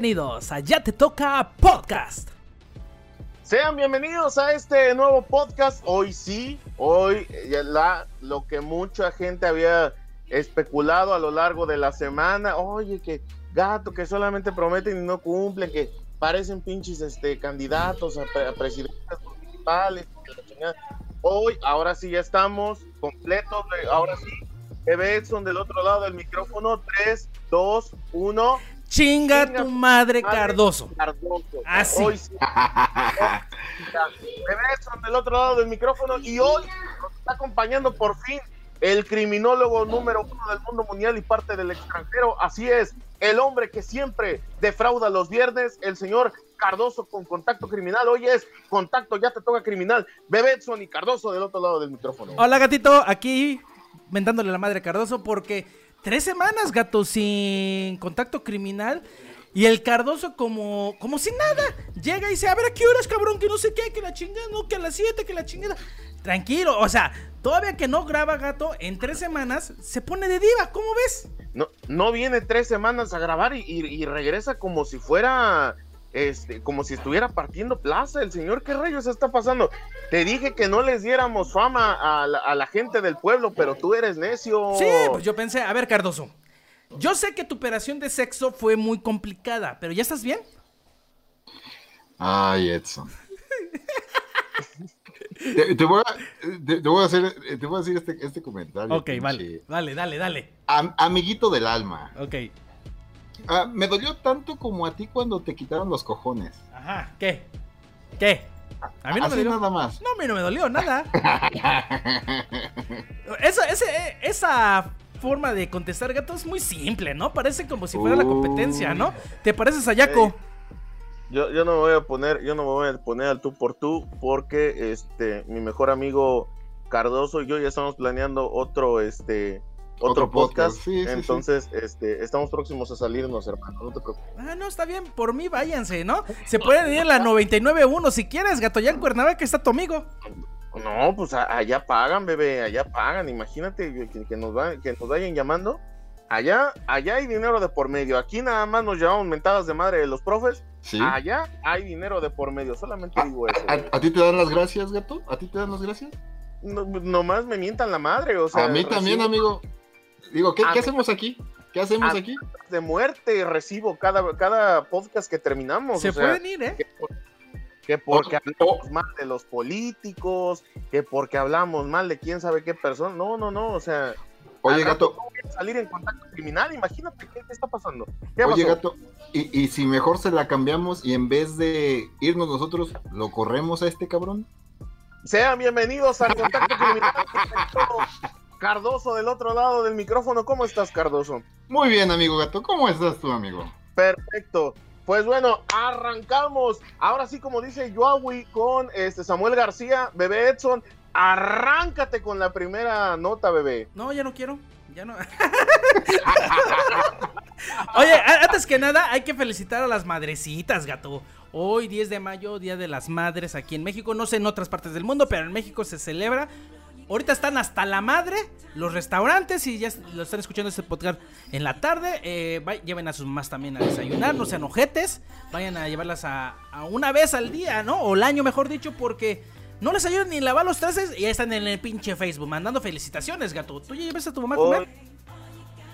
Bienvenidos a Ya Te Toca Podcast. Sean bienvenidos a este nuevo podcast. Hoy sí, hoy eh, la, lo que mucha gente había especulado a lo largo de la semana. Oye, que gato, que solamente prometen y no cumplen, que parecen pinches este, candidatos a, presidentes municipales. Hoy, ahora sí ya estamos completos. Ahora sí, Edson del otro lado del micrófono. 3, 2, 1. Chinga, Chinga tu madre, madre Cardoso. Cardoso. Así. Hoy sí. Del otro lado del micrófono. Y hoy nos está acompañando por fin el criminólogo número uno del mundo mundial y parte del extranjero. Así es, el hombre que siempre defrauda los viernes, el señor Cardoso con contacto criminal. Hoy es contacto, ya te toca criminal. Bebetson y Cardoso del otro lado del micrófono. Hola, gatito, aquí mentándole la madre a Cardoso porque tres semanas, gato, sin contacto criminal. Y el Cardoso como, como si nada. Llega y dice, a ver, ¿a qué horas, cabrón? Que no sé qué, que la chingada, no, que a las 7, que la chingada. Tranquilo, o sea, todavía que no graba gato, en tres semanas se pone de diva, ¿cómo ves? No, no viene tres semanas a grabar y, y regresa como si fuera este, como si estuviera partiendo plaza. El señor, ¿qué rayos está pasando? Te dije que no les diéramos fama a la, a la, gente del pueblo, pero tú eres necio. Sí, pues yo pensé, a ver, Cardoso. Yo sé que tu operación de sexo fue muy complicada, pero ¿ya estás bien? Ay, Edson. te, te, voy a, te, te, voy a, hacer, te voy a decir este, este comentario. Ok, vale, dale, dale, dale. Am, amiguito del alma. Ok. Ah, me dolió tanto como a ti cuando te quitaron los cojones. Ajá, ¿qué? ¿Qué? A mí no Así me dolió nada más. No, a mí no me dolió nada. esa, esa, esa forma de contestar gato es muy simple, ¿no? Parece como si fuera uh. la competencia, ¿no? ¿Te pareces a Yaco? Hey, yo, yo no me voy a poner, yo no me voy a poner al tú por tú, porque este mi mejor amigo Cardoso y yo ya estamos planeando otro este otro, otro podcast. podcast. Sí, Entonces, sí, sí. este, estamos próximos a salirnos, hermano. No te preocupes. Ah, no, está bien. Por mí, váyanse, ¿no? Se pueden ir a la 99.1 si quieres, Gato. Ya en Cuernavaca está tu amigo. No, pues allá pagan, bebé. Allá pagan. Imagínate que, que, nos, va, que nos vayan llamando. Allá, allá hay dinero de por medio. Aquí nada más nos llevamos mentadas de madre de los profes. ¿Sí? Allá hay dinero de por medio. Solamente ¿A, digo eso. A, ¿A, ti te dan las gracias, gato? ¿A ti te dan las gracias? No, nomás me mientan la madre. O sea, a mí también, recibo... amigo. Digo, ¿qué, ¿qué hacemos aquí? ¿Qué hacemos aquí? De muerte recibo cada, cada podcast que terminamos. Se o sea, pueden ir, ¿eh? Que, por, que porque oh, hablamos oh. mal de los políticos, que porque hablamos mal de quién sabe qué persona. No, no, no, o sea. Oye, gato. No salir en contacto criminal, imagínate qué, qué está pasando. ¿Qué Oye, pasó? gato, y, y si mejor se la cambiamos y en vez de irnos nosotros, lo corremos a este cabrón. Sean bienvenidos al contacto criminal. Cardoso del otro lado del micrófono. ¿Cómo estás, Cardoso? Muy bien, amigo gato. ¿Cómo estás tú, amigo? Perfecto. Pues bueno, arrancamos. Ahora sí, como dice Yoawi con este Samuel García, bebé Edson, arráncate con la primera nota, bebé. No, ya no quiero. Ya no. Oye, antes que nada, hay que felicitar a las madrecitas, gato. Hoy, 10 de mayo, Día de las Madres aquí en México. No sé en otras partes del mundo, pero en México se celebra. Ahorita están hasta la madre los restaurantes y ya lo están escuchando este podcast en la tarde. Eh, lleven a sus mamás también a desayunar, no sean ojetes. Vayan a llevarlas a, una vez al día, ¿no? O el año, mejor dicho, porque no les ayudan ni lavar los trastes y ya están en el pinche Facebook mandando felicitaciones, gato. ¿Tú ya llevas a tu mamá a comer?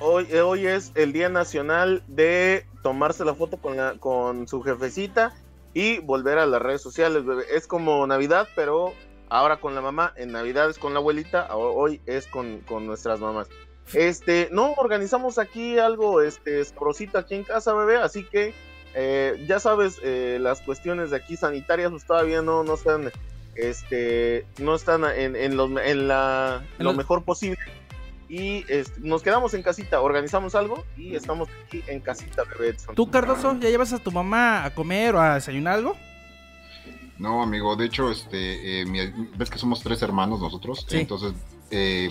Hoy, hoy, hoy es el Día Nacional de tomarse la foto con, la, con su jefecita y volver a las redes sociales, bebé. Es como Navidad, pero ahora con la mamá, en Navidad es con la abuelita, hoy es con, con nuestras mamás. Este, no, organizamos aquí algo, este, esprosito aquí en casa, bebé, así que eh, ya sabes, eh, las cuestiones de aquí sanitarias pues todavía no, no están, este, no están en, en, lo, en la, lo mejor posible. Y este, nos quedamos en casita, organizamos algo y estamos aquí en casita, bebé. ¿Tú, Cardoso, ya llevas a tu mamá a comer o a desayunar algo? No, amigo, de hecho, este, eh, mi, ves que somos tres hermanos nosotros, sí. entonces eh,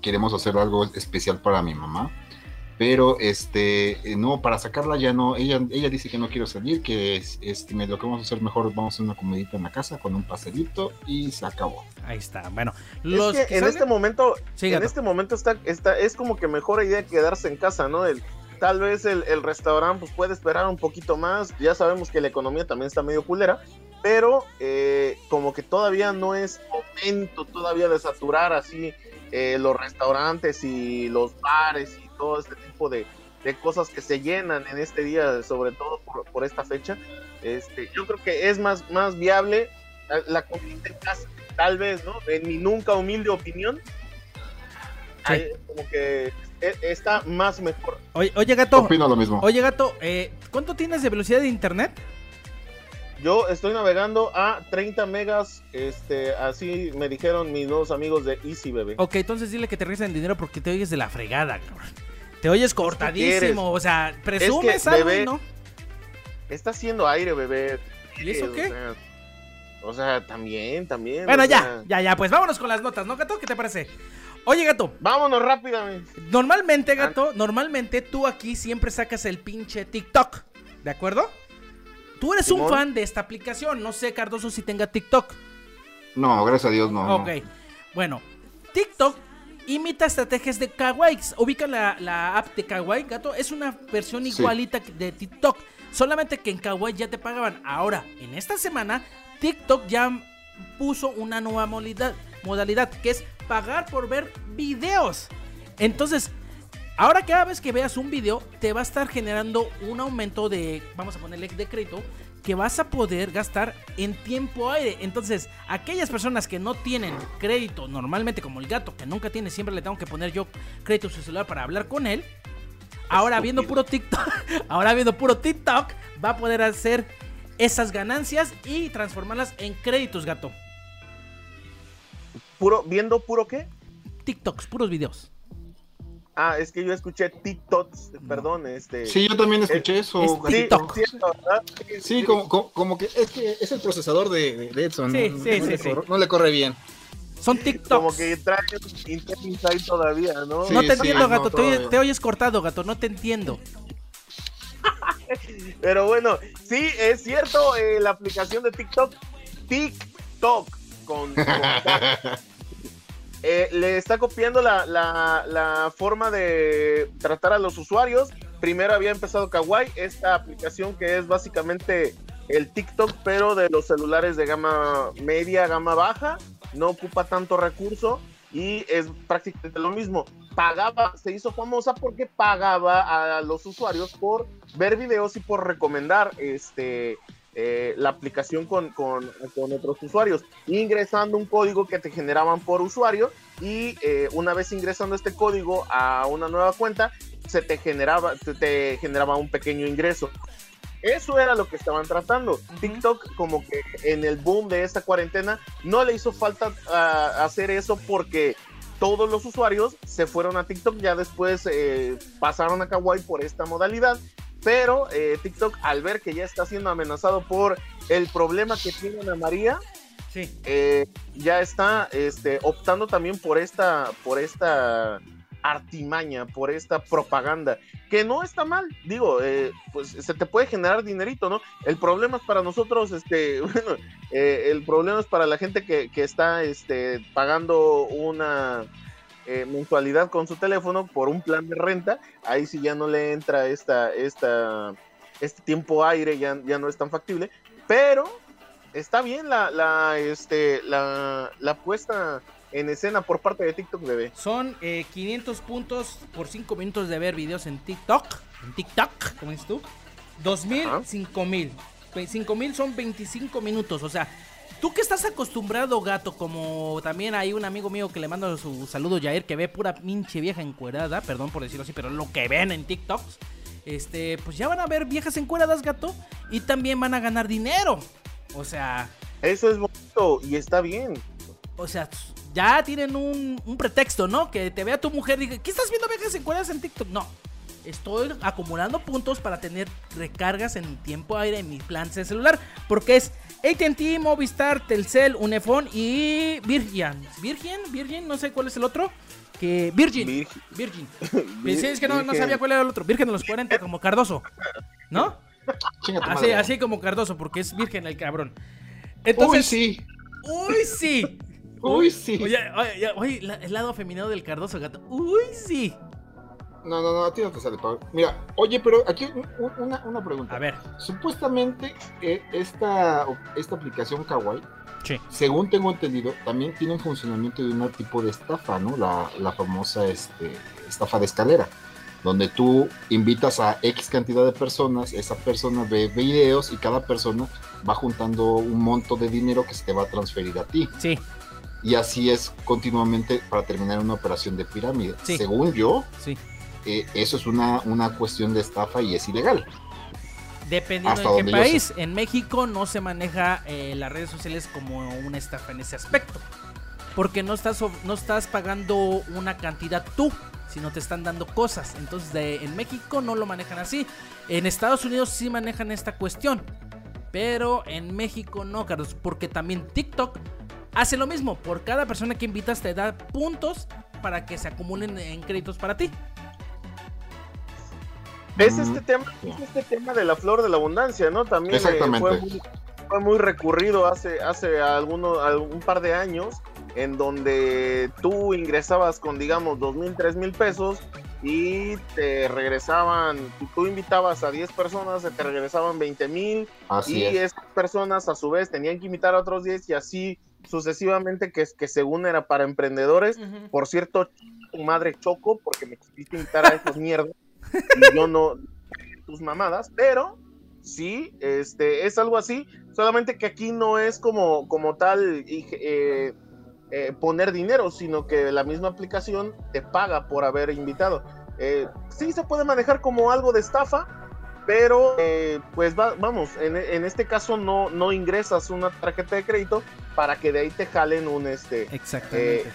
queremos hacer algo especial para mi mamá, pero este, eh, no, para sacarla ya no, ella, ella dice que no quiero salir, que es, este, lo que vamos a hacer mejor, vamos a hacer una comidita en la casa con un pastelito y se acabó. Ahí está, bueno, los es que, que en salen... este momento, sí, en este momento está, está, es como que mejor idea quedarse en casa, ¿no? El, tal vez el, el restaurante pues, puede esperar un poquito más. Ya sabemos que la economía también está medio culera, pero eh, como que todavía no es momento todavía de saturar así eh, los restaurantes y los bares y todo este tipo de, de cosas que se llenan en este día, sobre todo por, por esta fecha. Este, yo creo que es más, más viable la, la comida en casa, tal vez, ¿no? En mi nunca humilde opinión, ahí como que e- está más mejor. Oye, oye, gato. Opino lo mismo. Oye, gato, eh, ¿cuánto tienes de velocidad de internet? Yo estoy navegando a 30 megas, este, así me dijeron mis nuevos amigos de Easy Bebé. Ok, entonces dile que te regresen dinero porque te oyes de la fregada, cabrón. Te oyes cortadísimo, o sea, presumes que, algo, bebé, ¿no? Está haciendo aire, bebé. ¿Y eso O qué? sea, O sea, también, también. Bueno, ya, sea, ya, ya, pues vámonos con las notas, ¿no, gato? ¿Qué te parece? Oye, gato, Vámonos rápidamente. normalmente, gato, normalmente tú aquí siempre sacas el pinche TikTok, ¿de acuerdo? Tú eres un fan de esta aplicación, no sé, Cardoso, si tenga TikTok. No, gracias a Dios no. Ok, bueno, TikTok imita estrategias de Kawaii. Ubica la, la app de Kawaii, gato. Es una versión igualita de TikTok. Solamente que en Kawaii ya te pagaban. Ahora, en esta semana, TikTok ya puso una nueva modalidad, modalidad que es pagar por ver videos. Entonces, ahora cada vez que veas un video, te va a estar generando un aumento de, vamos a ponerle de crédito, que vas a poder gastar en tiempo aire. Entonces, aquellas personas que no tienen crédito normalmente, como el gato, que nunca tiene, siempre le tengo que poner yo crédito a su celular para hablar con él. Ahora viendo puro TikTok, ahora viendo puro TikTok, va a poder hacer esas ganancias y transformarlas en créditos, gato. Puro, ¿Viendo puro qué? TikToks, puros videos. Ah, es que yo escuché TikToks, perdón, este. Sí, yo también escuché eso. es TikTok. Sí, como, como, como que es que es el procesador de, de- Edson. Sí, no, sí, no sí, le sí. corre- no le corre bien. Son TikToks. Como que trae Intel Inside todavía, ¿no? Sí, no te sí, entiendo, no, gato. te, oyes, todavía. te oyes cortado, gato. No te entiendo. Pero bueno, sí, es cierto, eh, la aplicación de TikTok, TikTok, con, con eh, le está copiando la, la- la forma de tratar a los usuarios. Primero había empezado Kawaii, esta aplicación que es básicamente el TikTok, pero de los celulares de gama media, gama baja, no ocupa tanto recurso y es prácticamente lo mismo. Pagaba, se hizo famosa porque pagaba a los usuarios por ver videos y por recomendar este eh, la aplicación con, con, con otros usuarios, ingresando un código que te generaban por usuario y eh, una vez ingresando este código a una nueva cuenta, se te generaba, te, te generaba un pequeño ingreso. Eso era lo que estaban tratando. TikTok, como que en el boom de esta cuarentena, no le hizo falta ah, hacer eso porque todos los usuarios se fueron a TikTok, ya después eh, pasaron a Kawaii por esta modalidad, pero eh, TikTok al ver que ya está siendo amenazado por el problema que tiene Ana María, Sí. eh, ya está este, optando también por esta, por esta artimaña, por esta propaganda, que no está mal, digo, eh, pues se te puede generar dinerito, ¿no? El problema es para nosotros, este, bueno, eh, el problema es para la gente que, que está este, pagando una eh, mensualidad con su teléfono por un plan de renta, ahí sí ya no le entra esta, esta, este tiempo aire, ya, ya no es tan factible, pero está bien la, la, este, la, la puesta en escena por parte de TikTok, bebé. Son eh, 500 puntos por 5 minutos de ver videos en TikTok. En TikTok, como dices tú. 2000, Ajá. 5000. 5000 son 25 minutos. O sea, tú que estás acostumbrado, gato, como también hay un amigo mío que le mando su saludo, Jair, que ve pura pinche vieja encuerada. Perdón por decirlo así, pero lo que ven en TikToks. Este, pues ya van a ver viejas encueradas, gato. Y también van a ganar dinero. O sea, Eso es bonito y está bien. o sea, ya tienen un, un pretexto, ¿no? Que te vea tu mujer y diga, ¿qué estás viendo viejas encueradas en TikTok? No. Estoy acumulando puntos para tener recargas en tiempo aire en mi plan de celular. Porque es ATT, Movistar, Telcel, Unifón y Virgin. ¿Virgin? ¿Virgin? No sé cuál es el otro. Que Virgin. Virgin. Virgin. Sí, es que no, sabía cuál era el otro. Virgen de los 40, como Cardoso. ¿No? Así, así como Cardoso, porque es virgen el cabrón. Uy, sí. Uy, sí. Uy, sí. Oye, oye, oye, la- el lado femenino del Cardoso gato. Uy, sí. No, no, no, a ti no te sale, Pablo. Mira, oye, pero aquí una, una pregunta. A ver. Supuestamente eh, esta, esta aplicación Kawaii, Sí. según tengo entendido, también tiene un funcionamiento de un tipo de estafa, ¿no? La, la famosa este, estafa de escalera, donde tú invitas a X cantidad de personas, esa persona ve videos y cada persona va juntando un monto de dinero que se te va a transferir a ti. Sí, Y así es continuamente para terminar una operación de pirámide. Sí. Según yo, sí. Eh, eso es una, una cuestión de estafa y es ilegal. Dependiendo Hasta de qué país. En México no se maneja eh, las redes sociales como una estafa en ese aspecto. Porque no estás, no estás pagando una cantidad tú, sino te están dando cosas. Entonces de- en México no lo manejan así. En Estados Unidos sí manejan esta cuestión. Pero en México no, Carlos. Porque también TikTok hace lo mismo. Por cada persona que invitas te da puntos para que se acumulen en créditos para ti. Es Mm, este tema, es este tema de la flor de la abundancia, ¿no? También eh, Exactamente. fue, muy, fue muy recurrido hace, hace algunos, algún par de años, en donde tú ingresabas con, digamos, dos mil, tres mil pesos y te regresaban, tú invitabas a 10 personas, se te regresaban 20 mil y es. esas personas a su vez tenían que invitar a otros 10 y así sucesivamente, que, que según era para emprendedores. Por cierto, tu madre choco porque me quisiste invitar a esas mierdas y yo no tus mamadas, pero sí, este es algo así, solamente que aquí no es como, como tal y, eh, eh, poner dinero, sino que la misma aplicación te paga por haber invitado. Eh, sí se puede manejar como algo de estafa, pero pues va- vamos, en, en este caso no, no ingresas una tarjeta de crédito para que de ahí te jalen un este Exactamente. eh,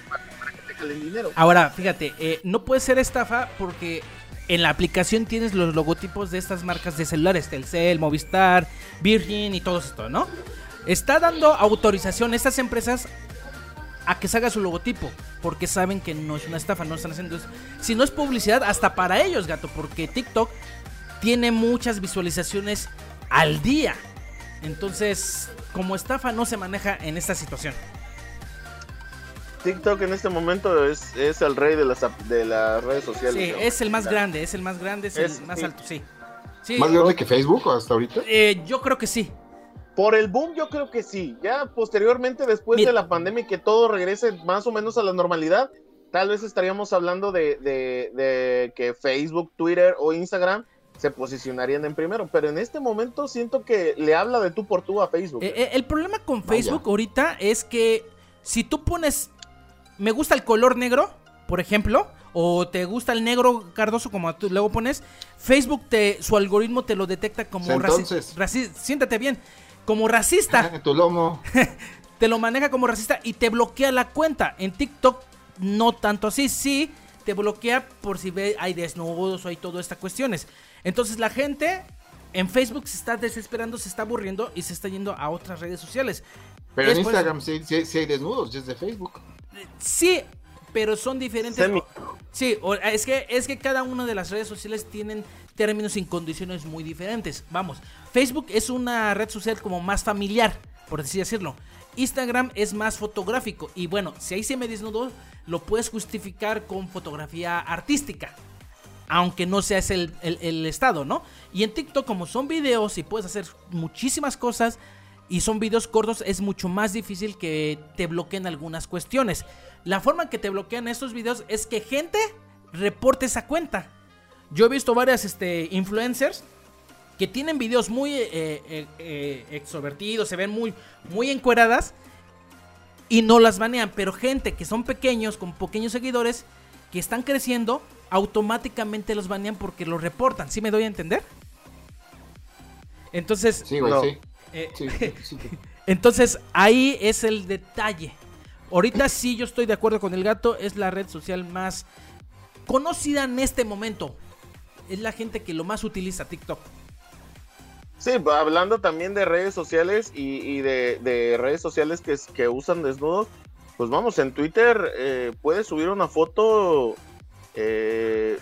te jalen dinero. Ahora, fíjate, no puede ser estafa porque en la aplicación tienes los logotipos de estas marcas de celulares, Telcel, Movistar, Virgin y todo esto, ¿no? Está dando autorización a estas empresas a que se haga su logotipo, porque saben que no es una estafa, no están haciendo eso. Si no es publicidad, hasta para ellos, gato, porque TikTok tiene muchas visualizaciones al día. Entonces, como estafa no se maneja en esta situación. TikTok en este momento es, es el rey de las, de las redes sociales. Sí, es el más grande, es el más grande, es, Es- el más sí. alto, sí. Sí, Más grande que Facebook hasta ahorita. eh, yo creo que sí. Por el boom yo creo que sí. Ya posteriormente, después Mira. de la pandemia y que todo regrese más o menos a la normalidad, tal vez estaríamos hablando de, de- de que Facebook, Twitter o Instagram se posicionarían en primero. Pero en este momento siento que le habla de tú por tú a Facebook. Eh, eh, el problema con Vaya. Facebook ahorita es que si tú pones me gusta el color negro, por ejemplo, o te gusta el negro cardoso como tú luego pones, Facebook te su algoritmo te lo detecta como Entonces. raci- raci- siéntate bien, como racista, tu lomo. te lo maneja como racista y te bloquea la cuenta. En TikTok no tanto así, sí te bloquea por si ve hay desnudos o hay todas estas cuestiones. Entonces la gente en Facebook se está desesperando, se está aburriendo y se está yendo a otras redes sociales. Pero en Instagram sí, sí- sí hay desnudos, desde Facebook. Sí, pero son diferentes. Semi. Sí, es que, es que cada una de las redes sociales tienen términos y condiciones muy diferentes. Vamos, Facebook es una red social como más familiar, por así decirlo. Instagram es más fotográfico. Y bueno, si ahí se me desnudó, lo puedes justificar con fotografía artística. Aunque no seas el, el- el estado, ¿no? Y en TikTok, como son videos y puedes hacer muchísimas cosas y son videos cortos, es mucho más difícil que te bloqueen algunas cuestiones. La forma en que te bloquean estos videos es que gente reporte esa cuenta. Yo he visto varias este, influencers que tienen videos muy eh, eh, eh, extrovertidos, se ven muy, muy encueradas y no las banean. Pero gente que son pequeños, con pequeños seguidores, que están creciendo, automáticamente los banean porque los reportan. ¿Sí me doy a entender? Entonces, Sí, güey, No. sí. Eh, Sí, sí, sí. entonces ahí es el detalle. Ahorita sí yo estoy de acuerdo con el gato, es la red social más conocida en este momento. Es la gente que lo más utiliza TikTok. Sí, hablando también de redes sociales y, y de, de redes sociales que, que usan desnudos, pues vamos, en Twitter eh, puedes subir una foto, eh,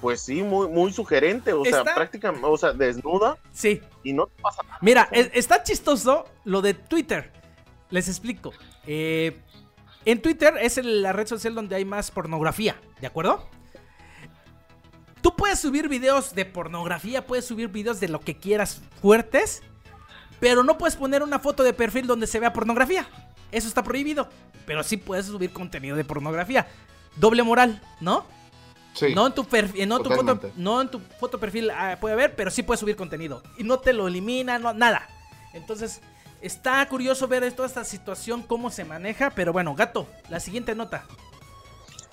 pues sí, muy, muy sugerente, o sea, prácticamente, o sea, desnuda Sí. y no te pasa nada. Mira, es- está chistoso lo de Twitter. Les explico. Eh, en Twitter es la red social donde hay más pornografía, ¿de acuerdo? Tú puedes subir videos de pornografía, puedes subir videos de lo que quieras fuertes, pero no puedes poner una foto de perfil donde se vea pornografía. Eso está prohibido. Pero sí puedes subir contenido de pornografía. Doble moral, ¿no? Sí. No en tu perfil, no, en tu foto, no en tu foto perfil ah, puede haber, pero sí puedes subir contenido. Y no te lo elimina, no, nada. Entonces, está curioso ver toda esta situación, cómo se maneja. Pero bueno, gato, la siguiente nota.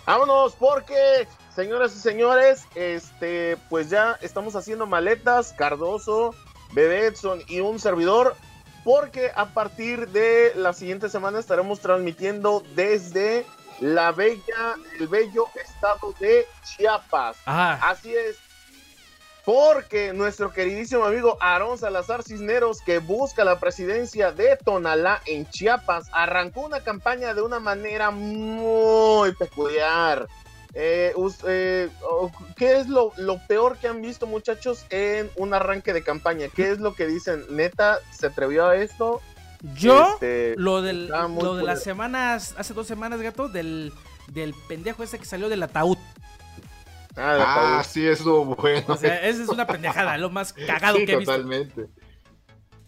Vámonos, porque, señoras y señores, este, pues ya estamos haciendo maletas, Cardoso, Bebé Edson y un servidor, porque a partir de la siguiente semana estaremos transmitiendo desde la bella, el bello estado de Chiapas. Ah, Así es. Porque nuestro queridísimo amigo Aarón Salazar Cisneros, que busca la presidencia de Tonalá en Chiapas, arrancó una campaña de una manera muy peculiar. Eh, eh, ¿Qué es lo, lo peor que han visto, muchachos, en un arranque de campaña? ¿Qué es lo que dicen? ¿Neta se atrevió a esto? Yo, Este, lo, del, lo de las semanas, hace dos semanas, gato, del, del pendejo ese que salió del ataúd. ah, Ah, acuerdo. sí, eso bueno. O sea, esa es una pendejada, lo más cagado sí, que he visto. totalmente.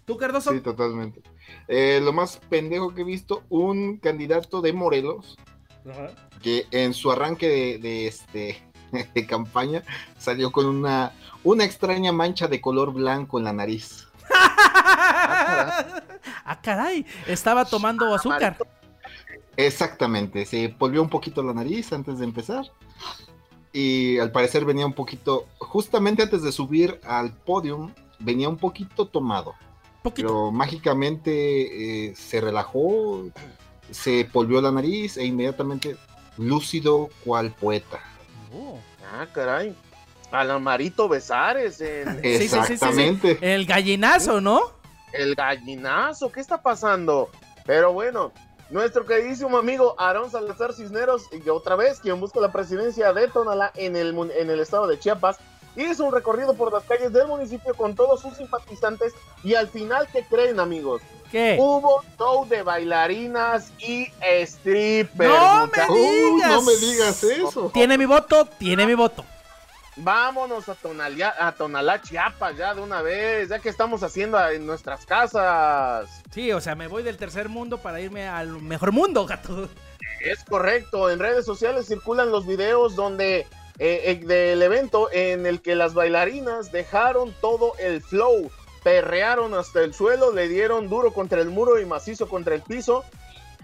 ¿Tú, Cardoso? Sí, totalmente. Eh, lo más pendejo que he visto, un candidato de Morelos Ajá. que en su arranque de, de, este de campaña salió con una una extraña mancha de color blanco en la nariz. ah, caray, estaba tomando azúcar. Exactamente, se polvió un poquito la nariz antes de empezar. Y al parecer venía un poquito, justamente antes de subir al podium, venía un poquito tomado. Poquito. Pero mágicamente eh, se relajó, se polvió la nariz e inmediatamente lúcido cual poeta. Oh. Ah, caray. Al Amarito Besares en Sí, sí, sí, sí, sí. Exactamente. El gallinazo, ¿no? El gallinazo. ¿Qué está pasando? Pero bueno, nuestro queridísimo amigo Aarón Salazar Cisneros, y otra vez, quien busca la presidencia de Tonalá en el, mun- en el estado de Chiapas, hizo un recorrido por las calles del municipio con todos sus simpatizantes. Y al final, ¿qué creen, amigos? ¿Qué? Hubo show de bailarinas y strippers. ¡No me muchachos. Uh, no me digas. digas eso. Tiene mi voto, tiene mi voto. Vámonos a Tonalá, a Tonalá, Chiapas, ya de una vez, ya que estamos haciendo en nuestras casas. Sí, o sea, me voy del tercer mundo para irme al mejor mundo, gato. Es correcto, en redes sociales circulan los videos donde eh, eh, del evento en el que las bailarinas dejaron todo el flow, perrearon hasta el suelo, le dieron duro contra el muro y macizo contra el piso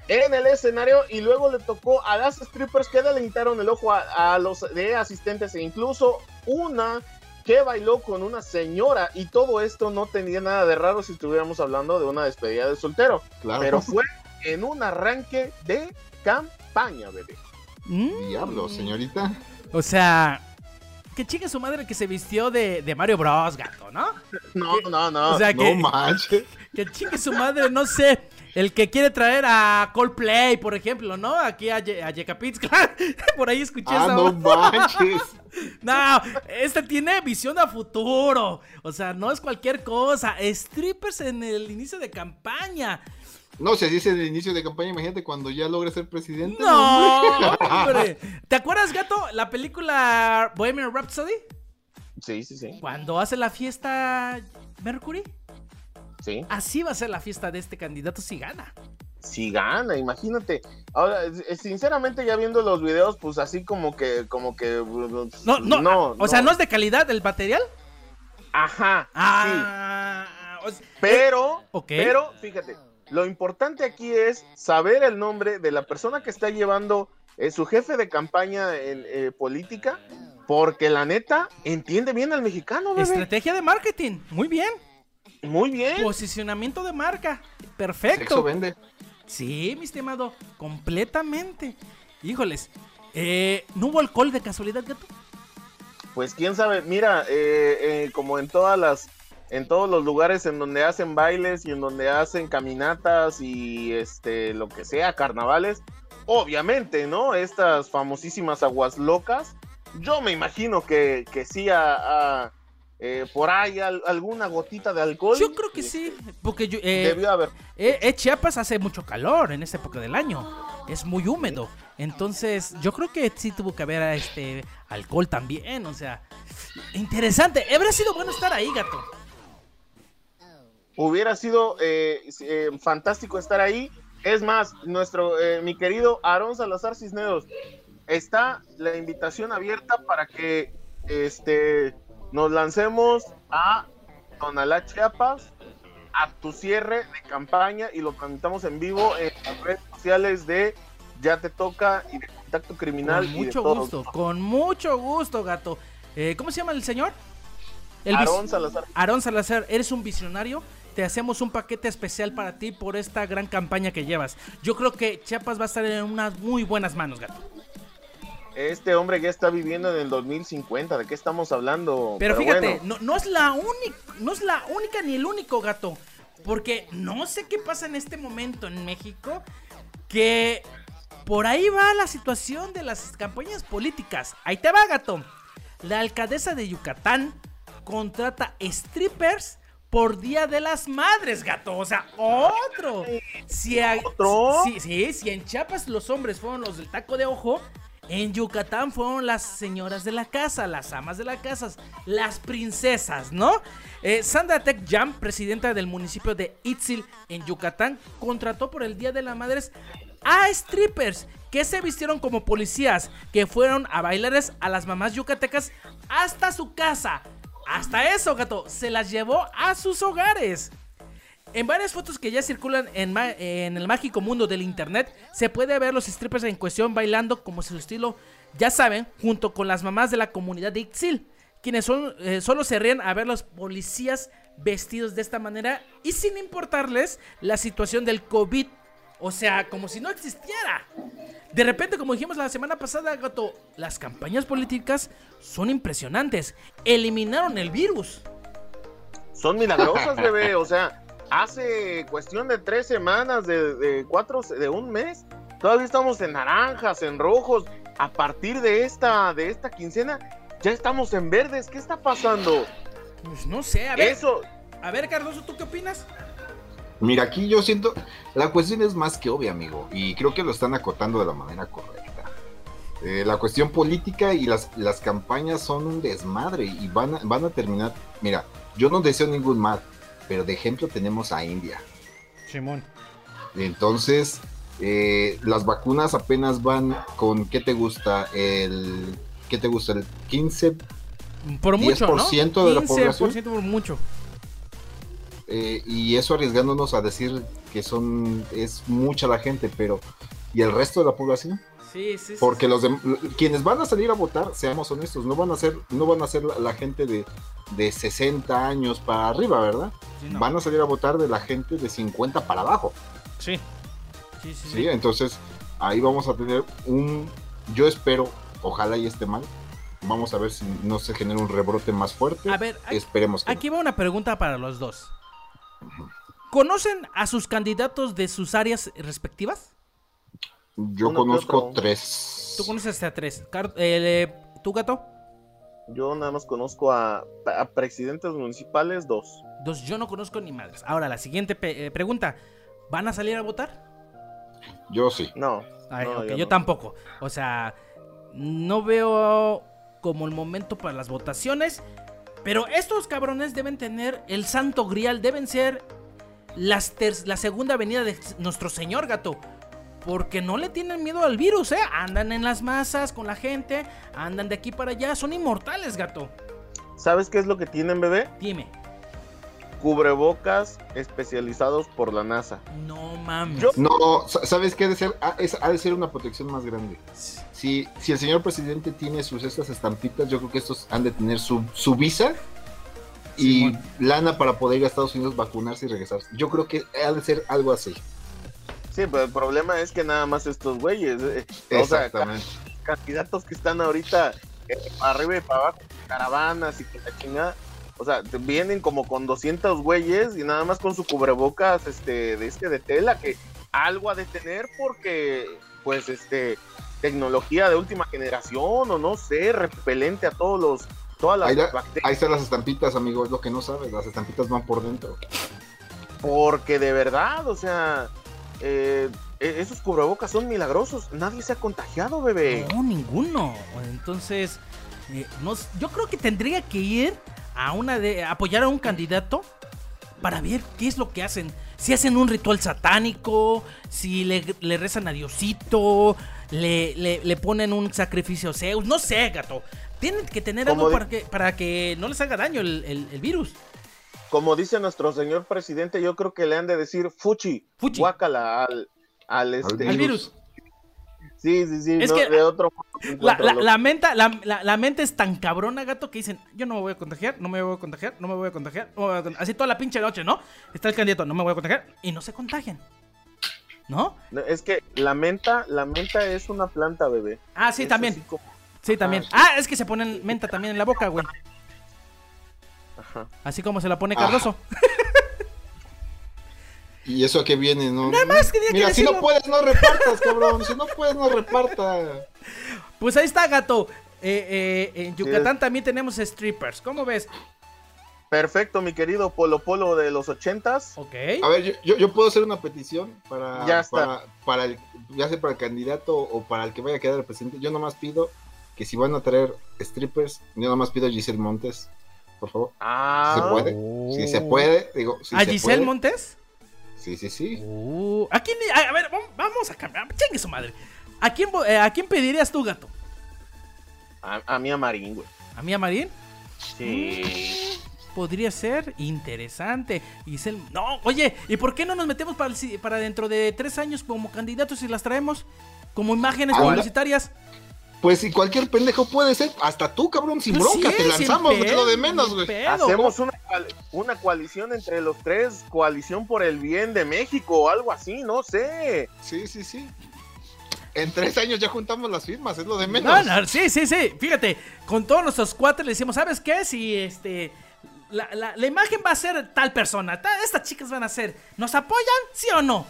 en el escenario y luego le tocó a las strippers que delimitaron el ojo a, a los de asistentes e incluso una que bailó con una señora y todo esto no tenía nada de raro si estuviéramos hablando de una despedida de soltero, Claro. pero fue en un arranque de campaña, bebé. Mm. Diablo, señorita. O sea, que chingue su madre que se vistió de, de Mario Bros, gato, ¿no? No, no, no. O sea, No que, manches. que chingue su madre, no sé. El que quiere traer a Coldplay, por ejemplo, ¿no? Aquí a, Ye- a Yecapixtla. Por ahí escuché Ah, esa no voz. manches. No, este tiene visión a futuro. O sea, no es cualquier cosa. Strippers en el inicio de campaña. No, si así es el inicio de campaña, imagínate cuando ya logre ser presidente. No, hombre. ¿Te acuerdas, gato, la película Bohemian Rhapsody? Sí, sí, sí. Cuando hace la fiesta Mercury. Sí. Así va a ser la fiesta de este candidato si gana. Si gana, imagínate. Ahora, eh, sinceramente, ya viendo los videos, pues así como que, como que. No, no, o sea, no es de calidad el material. Ajá. Sí. Ah, o sea, Pero, ok. pero, fíjate, lo importante aquí es saber el nombre de la persona que está llevando eh, su jefe de campaña en eh, política, porque la neta entiende bien al mexicano, bebé. estrategia de marketing. Muy bien. Muy bien. Posicionamiento de marca. Sexo Perfecto. vende. Sí, mi estimado. Completamente. Híjoles. Eh, ¿No hubo alcohol de casualidad, gato? Pues quién sabe, mira, eh, eh, como en todas las, en todos los lugares en donde hacen bailes y en donde hacen caminatas y este, lo que sea, carnavales, obviamente, ¿no? Estas famosísimas aguas locas, yo me imagino que, que sí a, a, eh, por ahí al- alguna gotita de alcohol. Yo creo que sí. Porque yo, eh, Debió haber. eh, eh, Chiapas hace mucho calor en esta época del año. es muy húmedo. Entonces, yo creo que sí tuvo que haber este alcohol también, o sea, interesante. Habría sido bueno estar ahí, gato. Hubiera sido fantástico estar ahí. Es más, nuestro, mi querido Aarón Salazar Cisneros, está la invitación abierta para que este, nos lancemos a Tonalá, Chiapas, a tu cierre de campaña y lo transmitamos en vivo en las redes sociales de Ya Te Toca y de Contacto Criminal. Con mucho gusto, con mucho gusto, gato. ¿Cómo se llama el señor? El Aarón Salazar. Aarón Salazar, eres un visionario te hacemos un paquete especial para ti por esta gran campaña que llevas. Yo creo que Chiapas va a estar en unas muy buenas manos, gato. Este hombre ya está viviendo en el 2050, ¿de qué estamos hablando? Pero, fíjate, no, no, es la única, no es la única ni el único gato, porque no sé qué pasa en este momento en México, que por ahí va la situación de las campañas políticas. Ahí te va, gato. La alcaldesa de Yucatán contrata strippers por Día de las Madres, gato. O sea, otro. Si ¿Otro? Sí, sí, si en Chiapas los hombres fueron los del taco de ojo, en Yucatán fueron las señoras de la casa, las amas de la casa, las princesas, ¿no? Eh, Sandra Tech Jam, presidenta del municipio de Itzil en Yucatán, contrató por el Día de las Madres a strippers que se vistieron como policías, que fueron a bailarles a las mamás yucatecas hasta su casa hasta eso, gato, se las llevó a sus hogares. En varias fotos que ya circulan en, el mágico mundo del internet, se puede ver los strippers en cuestión bailando como su estilo, ya saben, junto con las mamás de la comunidad de Ixil, quienes son, eh, solo se ríen a ver los policías vestidos de esta manera y sin importarles la situación del COVID. O sea, como si no existiera. De repente, como dijimos la semana pasada, Gato, las campañas políticas son impresionantes. Eliminaron el virus. Son milagrosas, bebé. O sea, hace cuestión de tres semanas, de, cuatro, de un mes, todavía estamos en naranjas, en rojos. A partir de esta, de esta quincena, ya estamos en verdes. ¿Qué está pasando? Pues no sé, a ver. Eso. A ver, Cardoso, ¿tú qué opinas? Mira, aquí yo siento, la cuestión es más que obvia, amigo, y creo que lo están acotando de la manera correcta. Eh, la cuestión política y las, las campañas son un desmadre y van a, van a terminar. Mira, yo no deseo ningún mal, pero de ejemplo tenemos a India. Simón. Entonces, eh, las vacunas apenas van con, ¿qué te gusta? El, ¿Qué te gusta? El 15... Por mucho, 10% ¿no? de la población. por mucho. Eh, y eso arriesgándonos a decir que son es mucha la gente, pero ¿y el resto de la población? Sí, sí, Porque los quienes van a salir a votar, seamos honestos, no van a ser no van a ser la, gente de, de, 60 años para arriba, ¿verdad? Van a salir a votar de la gente de 50 para abajo. Sí. Sí, sí, sí. entonces ahí vamos a tener un yo espero, ojalá y esté mal, Vamos a ver si no se genera un rebrote más fuerte. A ver, esperemos que Aquí va una pregunta para los dos. ¿Conocen a sus candidatos de sus áreas respectivas? Yo conozco tres. ¿Tú conoces a tres? Eh, ¿Tu gato? Yo nada más conozco a, presidentes municipales, dos. Dos, yo no conozco ni madres. Ahora, la siguiente eh, pregunta. ¿Van a salir a votar? Yo sí. No. yo, tampoco. O sea, no veo como el momento para las votaciones. Pero estos cabrones deben tener el santo grial, deben ser las la segunda venida de nuestro señor gato. Porque no le tienen miedo al virus, ¿eh? Andan en las masas con la gente, andan de aquí para allá, son inmortales, gato. ¿Sabes qué es lo que tienen, bebé? Dime. Cubrebocas especializados por la NASA. No mames. No, ¿sabes qué? Ha de, ser, ha de ser una protección más grande. Si, si el señor presidente tiene sus estas estampitas, yo creo que estos han de tener su, su visa y lana para poder ir a Estados Unidos, vacunarse y regresar. Yo creo que ha de ser algo así. Sí, pero el problema es que nada más estos güeyes, eh, Exactamente. candidatos que están ahorita eh, arriba y para abajo, caravanas y que la chingada, o sea, vienen como con 200 güeyes y nada más con su cubrebocas este de este de tela que algo ha de tener porque pues este tecnología de última generación o no sé, repelente a todos los Todas las ahí, ahí están las estampitas, amigo, es lo que no sabes, las estampitas van por dentro. Porque de verdad, o sea, eh, e- esos cubrebocas son milagrosos. Nadie se ha contagiado, bebé. No, ninguno. Entonces, eh, no yo creo que tendría que ir a una de apoyar a un candidato para ver qué es lo que hacen. Si hacen un ritual satánico, si le, le rezan a Diosito, le, le- le ponen un sacrificio a Zeus, no sé, gato. Tienen que tener algo para que, para que no les haga daño el, el- el virus. Como dice nuestro señor presidente, yo creo que le han de decir fuchi, Fuchi. guácala al, al, este, Al virus. Sí, sí, sí. Es no, que- de otro modo La, la- la menta- la- la- la mente es tan cabrona, gato, que dicen, yo no me voy a contagiar, no me voy a contagiar, no me voy a contagiar. no me voy a con-". Así toda la pinche noche, ¿no? Está el candidato, no me voy a contagiar, y no se contagian. ¿No? No, Es que la menta, la menta es una planta, bebé. Ah, sí, Es también. como- Sí, también. sí. Ah, es que se ponen menta también en la boca, güey. Ajá. Así como se la pone Ajá. Cardoso. ¿Y eso a qué viene, no? Nada más que Mira, si no puedes, no repartas, cabrón. Si no puedes, no repartas. Pues ahí está, gato. Eh, eh, en Yucatán también tenemos strippers. ¿Cómo ves? Perfecto, mi querido Polo Polo de los ochentas. Ok. A ver, yo, yo, yo puedo hacer una petición para, Ya está. para, para el, ya sea para el candidato o para el que vaya a quedar el presidente. Yo nomás pido que si van a traer strippers, yo nomás pido a Giselle Montes, por favor. Ah, ¿Se puede? Si se puede, digo, si ¿A se Giselle puede. Montes? Sí, sí, sí. Uh, ¿a quién? A, a ver, vam- vamos a cambiar. Chingue su madre. ¿A quién, eh, ¿A quién pedirías tú, gato? A, a mí a Marín, güey. ¿A mí, a Marín? Sí. Podría ser interesante. Giselle... No, oye, ¿y por qué no nos metemos para, el si- para dentro de tres años como candidatos y las traemos? Como imágenes publicitarias. Pues si cualquier pendejo puede ser, hasta tú, cabrón, sin Pues bronca, sí, te lanzamos, güey, pedo, lo de menos, güey. Hacemos una, una coalición entre los tres, coalición por el bien de México o algo así, no sé. Sí, sí, sí. En tres años ya juntamos las firmas, es lo de menos. No, no, sí, sí, sí. Fíjate, con todos nuestros cuates le decimos, ¿sabes qué? Si este. La, la- la imagen va a ser tal persona, ta- estas chicas van a ser. ¿Nos apoyan? ¿Sí o no?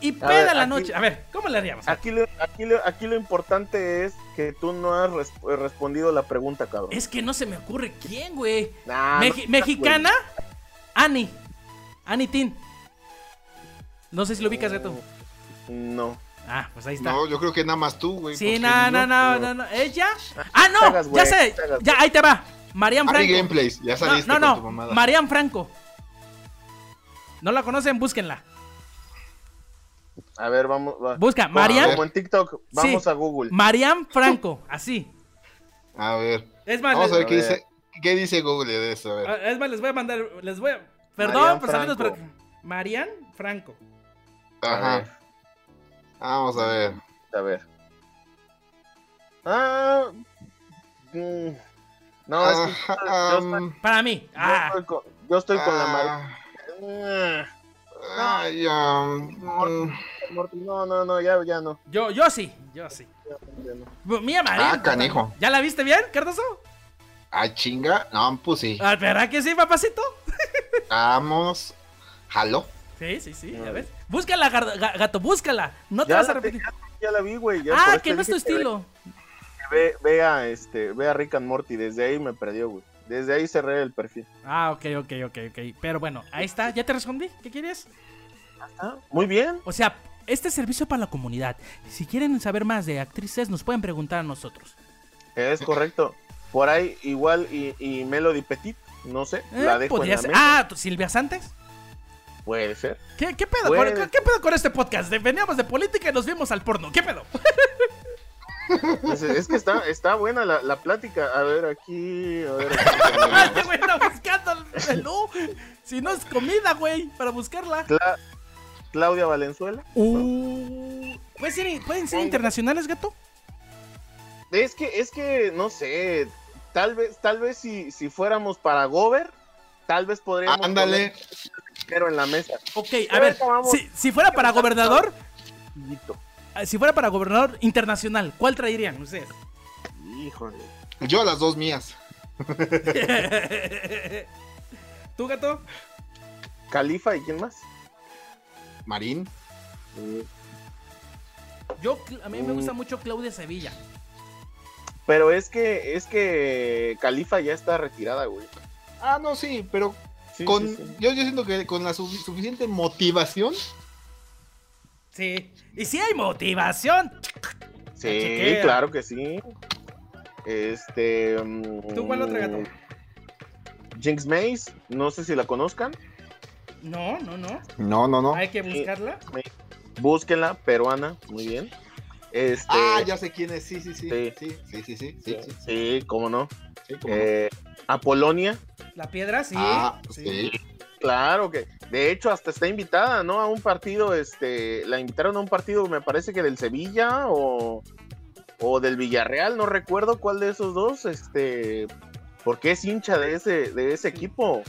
Y peda ver, la noche. A ver, ¿cómo le haríamos? Aquí lo, aquí, lo, aquí lo importante es que tú no has resp- respondido la pregunta, cabrón. Es que no se me ocurre quién, güey. Nah, Meji- no, mexicana, Ani. Ani Tin. No sé si lo ubicas, Reto. No. Ah, pues ahí está. No, yo creo que nada más tú, güey. sí, no, no, no, no. no, no. ¿Ella? Ah, no, Cagas, ya güey, sé. Ya, ahí te va. Marian Ari Franco. Gameplays, ya No, saliste no, con no. tu mamada. Marian Franco. ¿No la conocen? Búsquenla. A ver, vamos. va. Busca, Marian. Como en TikTok, vamos Sí. a Google. Marian Franco. Así. A ver, Es más, vamos a les, ver qué a ver. dice, qué dice Google de eso, a ver. es más, les voy a mandar. Les voy a. Perdón Marian por salirnos, pero. Franco. Marian Franco. A Ajá, vamos a ver. a ver. Ah. mm, no, es que yo, estoy, Para mí. yo Ah. estoy con, yo estoy con la ah, María. ay, am, mm, No, no, no, ya, ya no. Yo, yo sí. Yo sí. ya, ya no. Mía Marian. Ah, canijo. ¿Ya la viste bien, Cardoso? ah, chinga, no, pues sí. Ah, ¿Verdad que sí, papacito? Vamos, jalo. Sí, sí, sí, ya ves. Búscala, gato, búscala. No te Ya vas a repetir. ya, ya la vi, güey. ya, Ah, que no es tu estilo. Ve, ve a, este, ve a Rick and Morty. Desde ahí me perdió, güey. Desde ahí cerré el perfil. Ah, ok, ok, ok, ok. Pero bueno, ahí está. ¿Ya te respondí? ¿Qué quieres? Ah, muy bien. O sea, este es servicio para la comunidad. Si quieren saber más de actrices, nos pueden preguntar a nosotros. Es correcto. Por ahí igual y, y Melody Petit, no sé, Eh, la dejo en la mesa. Ah, ¿tú- Silvia Santos. Puede ser. ¿Qué, qué pedo? Puede. ¿Qué pedo con este podcast? Veníamos de política y nos vimos al porno. ¿Qué pedo? Es, es que está, está buena la, la plática. A ver, aquí. A ver, Ah, aquí. Güey está buscando el menú. Si no es comida, güey, para buscarla. Cla- Claudia Valenzuela. Uh, ¿pueden, ser, ¿Pueden ser internacionales, gato? Es que, es que, no sé. Tal vez, tal vez si, si fuéramos para Gober, tal vez podríamos Ándale. poner dinero en la mesa. Ok, a Pero ver, si, si fuera para gobernador. Eh, si fuera para gobernador internacional, ¿cuál traerían ustedes? Híjole. Yo a las dos mías. ¿Tú, gato? Califa y quién más? Marín. Yo, cl- a mí me Mm. gusta mucho Claudia Sevilla. Pero es que, es que Califa ya está retirada, güey. Ah, no, sí, pero Sí, con, sí, sí. Yo, yo siento que con la su- suficiente motivación Sí. Y sí hay motivación. Sí, chequea. claro que sí. Este. ¿Tú cuál otra gato? mm, Jinx Maze, no sé si la conozcan. No, no, no. No, no, no. Hay que buscarla. Búsquenla, peruana, muy bien. Este, Ah, ya sé quién es. Sí, sí, sí. Sí. Sí, sí, sí, sí. sí, sí, sí, sí, cómo no. sí, cómo no. Eh, Apolonia, La piedra, sí. Ah, sí. claro que. De hecho, hasta está invitada, ¿no? A un partido, este. La invitaron a un partido, me parece que del Sevilla o. O del Villarreal, no recuerdo cuál de esos dos, este. Porque es hincha de ese, de ese equipo.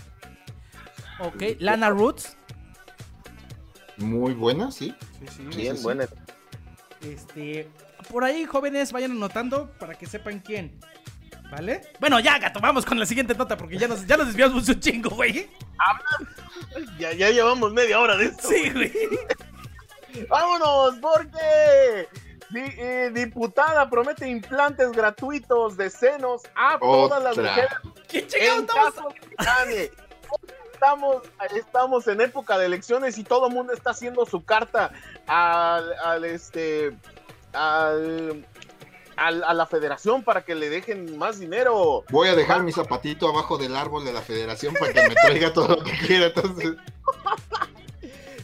Ok. Lana Roots. Muy buena, sí. Sí, sí. Bien, sí. buena. Este. Por ahí, jóvenes, vayan anotando para que sepan quién. ¿Vale? Bueno, ya, gato, vamos con la siguiente nota porque ya nos, ya nos desviamos un chingo, güey. Ya, ya llevamos media hora de esto. Sí, güey. ¡Vámonos! Porque di- eh, diputada promete implantes gratuitos de senos a todas las mujeres ¿Qué en estamos? caso de. Estamos, estamos en época de elecciones y todo el mundo está haciendo su carta al, al, este al, a la federación para que le dejen más dinero. Voy a dejar mi zapatito abajo del árbol de la federación para que me traiga todo lo que quiera. Entonces,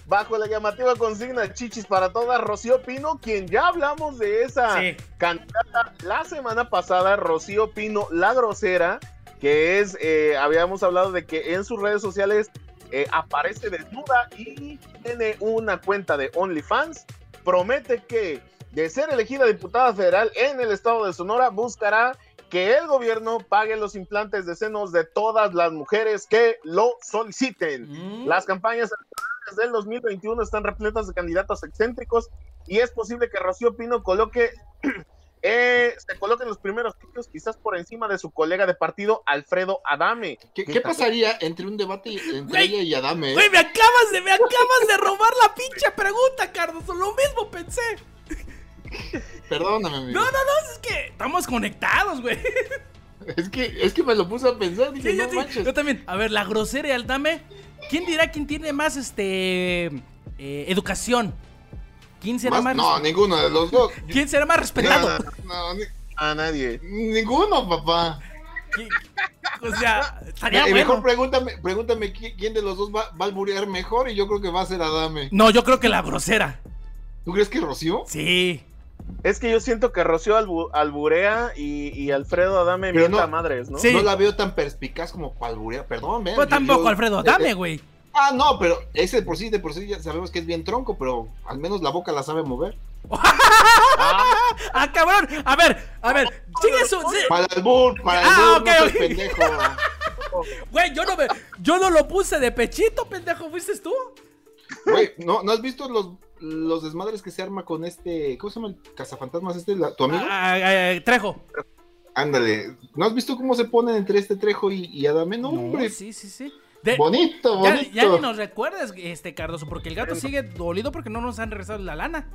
Bajo la llamativa consigna Chichis para todas, Rocío Pino, quien ya hablamos de esa Sí. candidata la semana pasada, Rocío Pino, la grosera, que es, eh, habíamos hablado de que en sus redes sociales eh, aparece desnuda y tiene una cuenta de OnlyFans. Promete que de ser elegida diputada federal en el estado de Sonora, buscará que el gobierno pague los implantes de senos de todas las mujeres que lo soliciten. Mm. Las campañas del 2021 están repletas de candidatos excéntricos y es posible que Rocío Pino coloque eh, se coloque en los primeros sitios, quizás por encima de su colega de partido Alfredo Adame. ¿qué, qué pasaría entre un debate entre Güey, ella y Adame? Güey, me acabas de, me acabas de robar la pinche pregunta, Carlos. Lo mismo pensé. Perdóname, amigo. No, no, no, es que estamos conectados, güey. Es, que, es que me lo puse a pensar. Dije, Sí, no yo, sí, manches. yo también. A ver, la grosera y el dame. ¿Quién dirá quién tiene más este eh, educación? ¿Quién será Más- más, no, ninguno de los dos. ¿Quién será más respetado? No, ni- A nadie. ninguno, papá. ¿Qui- O sea, estaría Y bueno. mejor pregúntame, pregúntame qui- quién de los dos va, va a alburear mejor y yo creo que va a ser Adame. No, yo creo que la grosera. ¿Tú crees que Rocío? Sí. Es que yo siento que Rocío albu- alburea y, y Alfredo Adame Pero mienta no- madres, ¿no? Sí. No la veo tan perspicaz como para alburear. Perdón, vean. Pues tampoco, yo- Alfredo, eh, dame, eh, güey. Ah, no, pero ese de por sí, de por sí ya sabemos que es bien tronco, pero al menos la boca la sabe mover. Ah, cabrón. A ver, a ver. Sigue su. sí. Para el bull, para el Ah, bull, ok, no seas ok. pendejo. Güey, yo no me. Yo no lo puse de pechito, pendejo. ¿Fuiste tú? Güey, ¿no, ¿no has visto los, los desmadres que se arma con este. ¿Cómo se llama el cazafantasmas este? la- ¿Tu amigo? Ah, ah, ah, Trejo. Ándale. ¿No has visto cómo se ponen entre este Trejo y, y Adame? No, hombre. sí, sí, sí. De- Bonito, bonito. ya ni nos recuerdes, este Cardoso, porque el gato sigue dolido porque no nos han regresado la lana.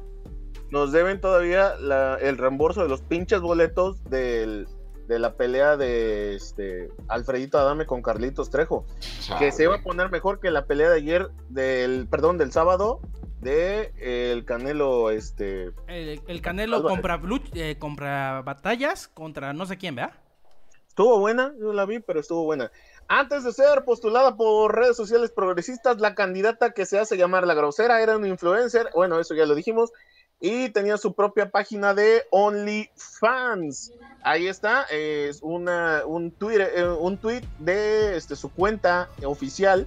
Nos deben todavía la- el reembolso de los pinches boletos del- de la pelea de este Alfredito Adame con Carlitos Trejo. Chale. que se iba a poner mejor que la pelea de ayer, del, perdón, del sábado, de eh, el Canelo, este, El, el Canelo compra, eh, compra batallas contra no sé quién, ¿verdad? estuvo buena, yo la vi, pero estuvo buena. Antes de ser postulada por redes sociales progresistas, la candidata que se hace llamar la grosera era una influencer, bueno, eso ya lo dijimos, y tenía su propia página de OnlyFans. Ahí está, es una, un, Twitter, eh, un tweet de este, su cuenta oficial,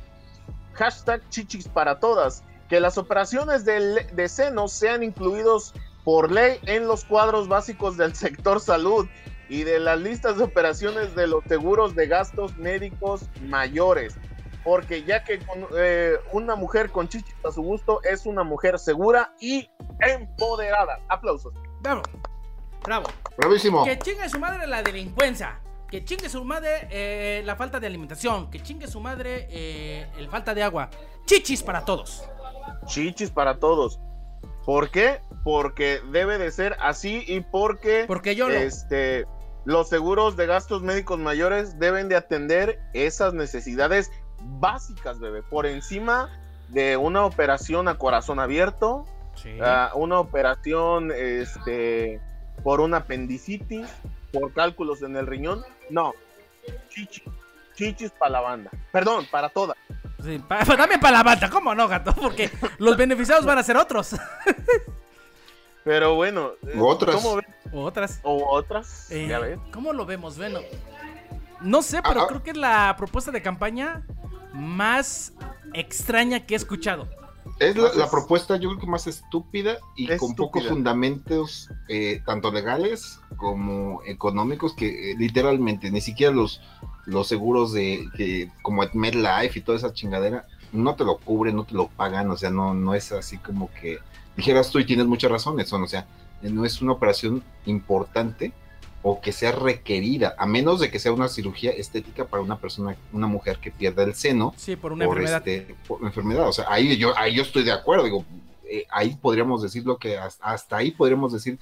hashtag chichis para todas, que las operaciones de, de senos sean incluidos por ley en los cuadros básicos del sector salud y de las listas de operaciones de los seguros de gastos médicos mayores. Porque ya que con, eh, una mujer con chichis a su gusto es una mujer segura y empoderada. Aplausos. Bravo. Bravo. Bravísimo. Que chingue su madre la delincuencia. Que chingue su madre eh, la falta de alimentación. Que chingue su madre eh, el falta de agua. Chichis para todos. Chichis para todos. ¿Por qué? Porque debe de ser así y porque Porque yo lo. este, los seguros de gastos médicos mayores deben de atender esas necesidades básicas, bebé, por encima de una operación a corazón abierto, Sí. Ah, una operación este, por un apendicitis, por cálculos en el riñón. No, chichis, chichis para la banda. Perdón, para todas. Sí, pa- pa- también para la banda, ¿cómo no, gato? Porque los beneficiados van a ser otros. Pero bueno, eh, otras. ¿cómo ves? O otras. O otras, Eh, ya ves. ¿Cómo lo vemos? Bueno, no sé, pero Ah, ah. creo que es la propuesta de campaña más extraña que he escuchado. Es la, propuesta, yo creo que más estúpida y con pocos fundamentos, eh, tanto legales como económicos, que eh, literalmente ni siquiera los, los seguros de que, como MedLife y toda esa chingadera no te lo cubren, no te lo pagan, o sea, no, no es así como que dijeras tú y tienes muchas razones, son, o sea, no es una operación importante o que sea requerida, a menos de que sea una cirugía estética para una persona, una mujer que pierda el seno Sí, por una por, enfermedad. este, por enfermedad. O sea, ahí yo, ahí yo estoy de acuerdo. Digo, eh, ahí podríamos decirlo que hasta, hasta ahí podríamos decir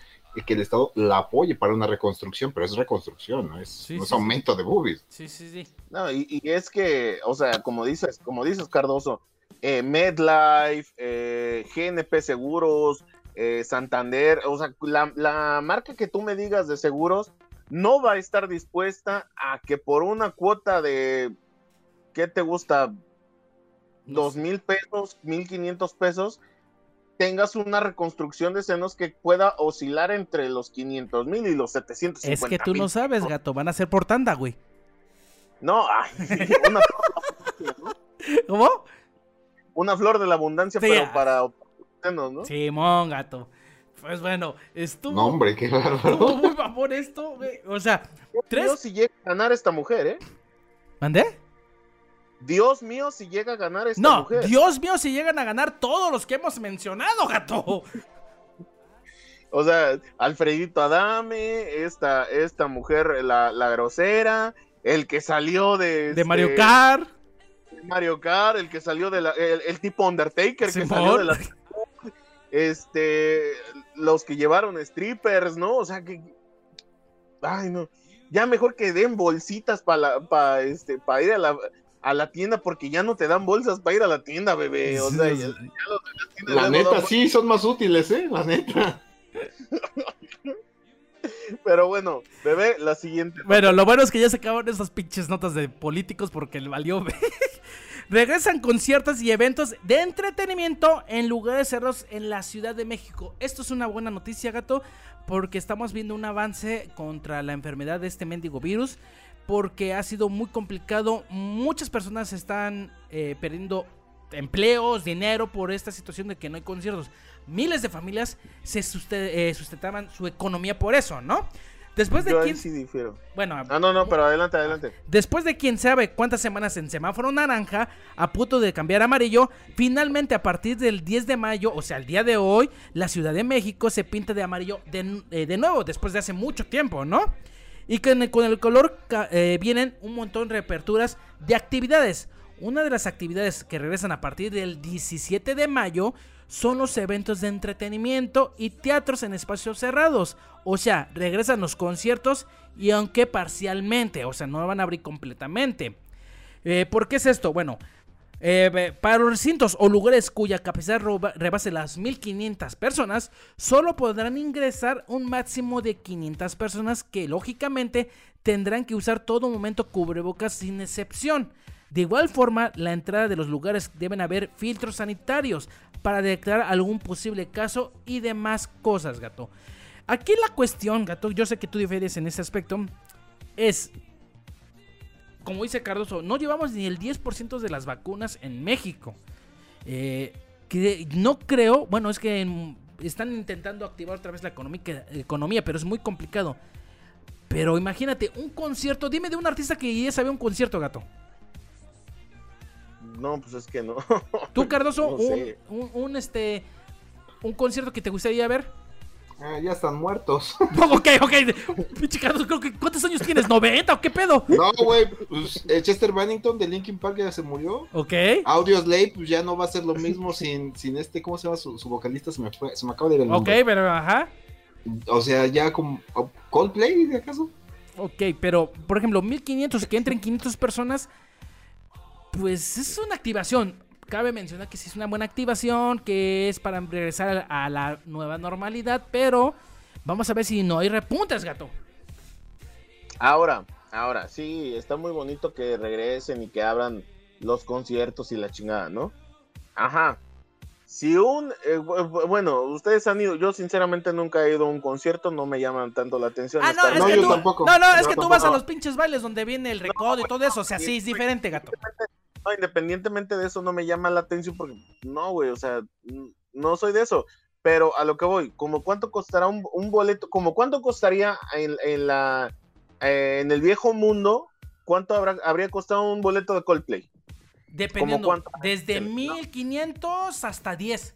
que el Estado la apoye para una reconstrucción, pero es reconstrucción, no es, Sí, no es sí, aumento de boobies. Sí, sí, sí. No, y, y es que, o sea, como dices, como dices Cardoso, eh, MedLife, eh, GNP Seguros, eh, Santander, o sea, la, la marca que tú me digas de seguros no va a estar dispuesta a que por una cuota de, ¿qué te gusta? Dos mil pesos, mil quinientos pesos, tengas una reconstrucción de senos que pueda oscilar entre los 500 mil y los 750 Es que tú no sabes, gato, van a ser por tanda, güey. No, ay, una, ¿Cómo? una flor de la abundancia, Sí, pero ah. para senos, ¿no? Simón, gato. Pues bueno, estuvo, No, hombre, qué estuvo muy babón esto, güey. O sea, tres. mío, si llega a ganar esta mujer, ¿eh? ¿Mandé? Dios mío, si llega a ganar esta No, mujer. Dios mío, si llegan a ganar todos los que hemos mencionado, gato. O sea, Alfredito Adame, esta, esta mujer, la, la grosera, el que salió de... De este, Mario Kart. Mario Kart, el que salió de la... El, el tipo Undertaker que salió de la... Este... Los que llevaron strippers, ¿no? O sea, que... Ay, no. Ya mejor que den bolsitas para pa, este, pa ir a la, a la tienda porque ya no te dan bolsas para ir a la tienda, bebé. O sea, ya- ya los de la tienda La ya no neta, sí, son más útiles, ¿eh? La neta. Pero bueno, bebé, la siguiente. Bueno, lo bueno es que ya se acabaron esas pinches notas de políticos porque le valió. Regresan conciertos y eventos de entretenimiento en lugares cerrados en la Ciudad de México. Esto es una buena noticia, gato, porque estamos viendo un avance contra la enfermedad de este mendigo virus. Porque ha sido muy complicado. Muchas personas están eh, perdiendo empleos, dinero por esta situación de que no hay conciertos. Miles de familias se suste- eh, sustentaban su economía por eso, ¿no? Después de Yo ahí quién- sí difiero. bueno, Ah, no, no, pero adelante, adelante. Después de quién sabe cuántas semanas en semáforo naranja, a punto de cambiar a amarillo, finalmente a partir del 10 de mayo, o sea, el día de hoy, la Ciudad de México se pinta de amarillo de, eh, de nuevo, después de hace mucho tiempo, ¿no? Y con el, con el color eh, vienen un montón de reaperturas de actividades. Una de las actividades que regresan a partir del 17 de mayo son los eventos de entretenimiento y teatros en espacios cerrados. O sea, regresan los conciertos y aunque parcialmente, o sea, no van a abrir completamente. Eh, ¿Por qué es esto? Bueno, eh, para los recintos o lugares cuya capacidad rebase las 1500 personas, solo podrán ingresar un máximo de 500 personas que lógicamente tendrán que usar todo momento cubrebocas sin excepción. De igual forma, la entrada de los lugares deben haber filtros sanitarios para detectar algún posible caso y demás cosas, gato. Aquí la cuestión, gato, yo sé que tú difieres en ese aspecto, es como dice Cardoso, no llevamos ni el 10% de las vacunas en México. Eh, que no creo, bueno, es que en- están intentando activar otra vez la economía, pero es muy complicado. Pero imagínate, un concierto, dime de un artista que ya sabía un concierto, gato. No, pues es que no. Tú, Cardoso, No un, sé. un- un, este, un concierto que te gustaría ver. Ah, ya están muertos. ok, ok. Pinche Cardoso, creo que, ¿cuántos años tienes? ¿90 o qué pedo? No, güey, pues eh, Chester Bennington de Linkin Park ya se murió. Ok. Audio Slave, pues ya no va a ser lo mismo sin, sin este, ¿cómo se llama su, su vocalista? Se me fue, se me acaba de ir el Ok, nombre. pero ajá. O sea, ya como oh, Coldplay, ¿de acaso? Ok, pero por ejemplo, 1500 que entren 500 personas, pues es una activación. Cabe mencionar que sí es una buena activación, que es para regresar a la nueva normalidad, pero vamos a ver si no hay repuntes, gato. Ahora, ahora, sí, está muy bonito que regresen y que abran los conciertos y la chingada, ¿no? Ajá. Si un, eh, bueno, ustedes han ido, yo sinceramente nunca he ido a un concierto, no me llaman tanto la atención. Ah, no, es que tú, no, no, es que tú vas a los pinches bailes donde viene el recodo y todo eso, o sea, sí, es diferente, gato. No, independientemente de eso, no me llama la atención porque, no, güey, o sea, no soy de eso. Pero a lo que voy, como cuánto costará un, boleto, como cuánto costaría en, en la, eh, en el viejo mundo, cuánto habrá, habría costado un boleto de Coldplay. Dependiendo, desde 1500 hasta 10.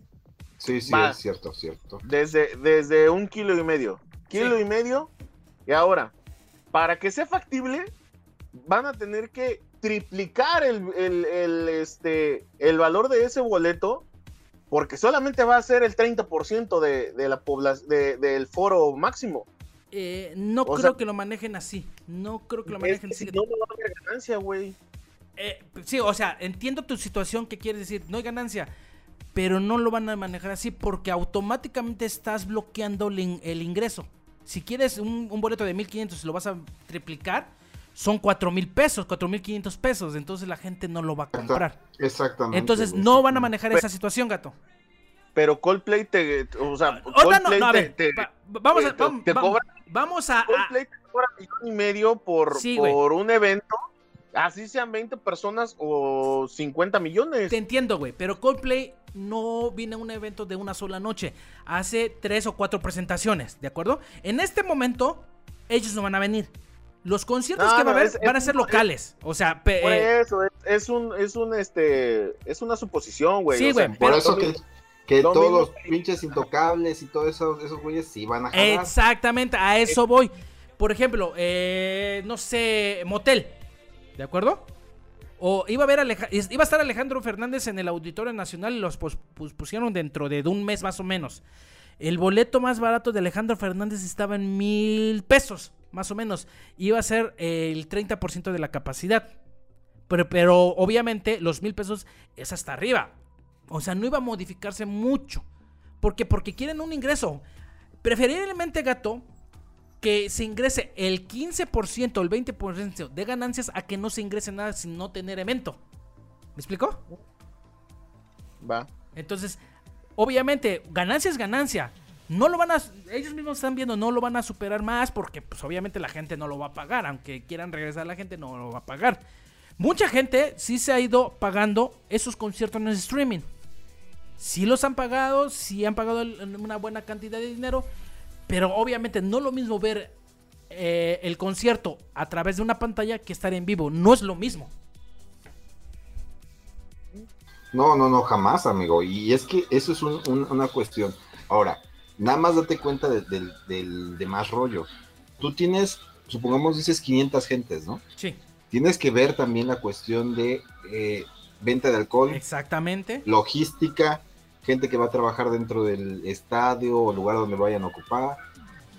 Sí, sí, es cierto, cierto. Desde, desde un kilo y medio. Kilo y medio. Y ahora, para que sea factible, van a tener que triplicar el, este, el valor de ese boleto, porque solamente va a ser el 30% de, de la población del foro máximo. Eh, no creo que lo manejen así. No creo que lo manejen así. no, va a haber ganancia, güey. Eh, sí, o sea, entiendo tu situación que quieres decir, no hay ganancia, pero no lo van a manejar así porque automáticamente estás bloqueando el, ingreso. Si quieres un, boleto de 1500 y lo vas a triplicar, son 4 mil pesos, 4 mil 500 pesos, entonces la gente no lo va a comprar. Exactamente. Entonces no van a manejar esa situación, gato. Pero Coldplay te, o sea, Coldplay no, a ver, vamos a, vamos, a, Coldplay te cobra millón y medio por, por un evento Así sean 20 personas o 50 millones. Te entiendo, güey, pero Coldplay no viene a un evento de una sola noche. Hace tres o cuatro presentaciones, ¿de acuerdo? En este momento, ellos no van a venir. Los conciertos que va a haber van a ser locales. o sea, por eh, eso, es, un, es un, este, es una suposición, güey. Sí, güey. por eso que, que todos los pinches intocables y todos esos, esos güeyes sí van a jalar. Exactamente, a eso voy. Por ejemplo, eh, no sé, motel. ¿De acuerdo? O iba a, ver iba a estar Alejandro Fernández en el Auditorio Nacional y los pusieron dentro de un mes más o menos. El boleto más barato de Alejandro Fernández estaba en mil pesos, más o menos. Iba a ser el 30% de la capacidad. Pero, pero obviamente los mil pesos es hasta arriba. O sea, no iba a modificarse mucho. ¿Por qué? Porque quieren un ingreso. Preferiblemente, gato, que se ingrese el 15% o el 20% de ganancias a que no se ingrese nada sin no tener evento. ¿Me explicó? Va. Entonces, obviamente, ganancia es ganancia. No lo van a, ellos mismos están viendo, no lo van a superar más porque pues obviamente la gente no lo va a pagar, aunque quieran regresar la gente no lo va a pagar. Mucha gente sí se ha ido pagando esos conciertos en streaming. Sí los han pagado, sí han pagado una buena cantidad de dinero, pero obviamente no es lo mismo ver eh, el concierto a través de una pantalla que estar en vivo. No es lo mismo. No, no, no, jamás, amigo. Y es que eso es una cuestión. Ahora, nada más date cuenta del de, más rollo. Tú tienes, supongamos, dices 500 gentes, ¿no? Sí. Tienes que ver también la cuestión de eh, venta de alcohol. Exactamente. Logística, gente que va a trabajar dentro del estadio o lugar donde vayan a ocupar,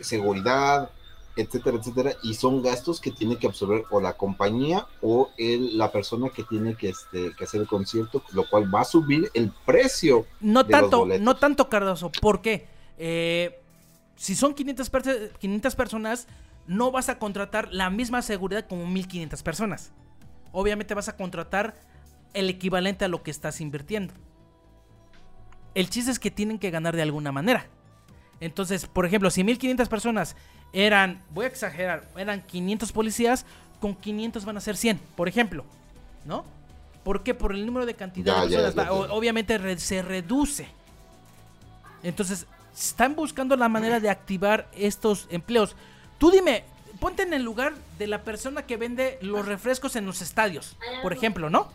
seguridad, etcétera, etcétera, y son gastos que tiene que absorber o la compañía o el, la persona que tiene que, este, que hacer el concierto, lo cual va a subir el precio. No tanto, no tanto, Cardoso, porque eh, si son 500, 500 personas, no vas a contratar la misma seguridad como 1500 personas. Obviamente vas a contratar el equivalente a lo que estás invirtiendo. El chiste es que tienen que ganar de alguna manera. Entonces, por ejemplo, si 1500 personas eran, voy a exagerar, eran 500 policías, con 500 van a ser 100, por ejemplo. ¿No? ¿Por qué? Por el número de cantidad de personas. obviamente se reduce. Entonces, están buscando la manera de activar estos empleos. Tú dime, ponte en el lugar de la persona que vende los refrescos en los estadios, por ejemplo, ¿no?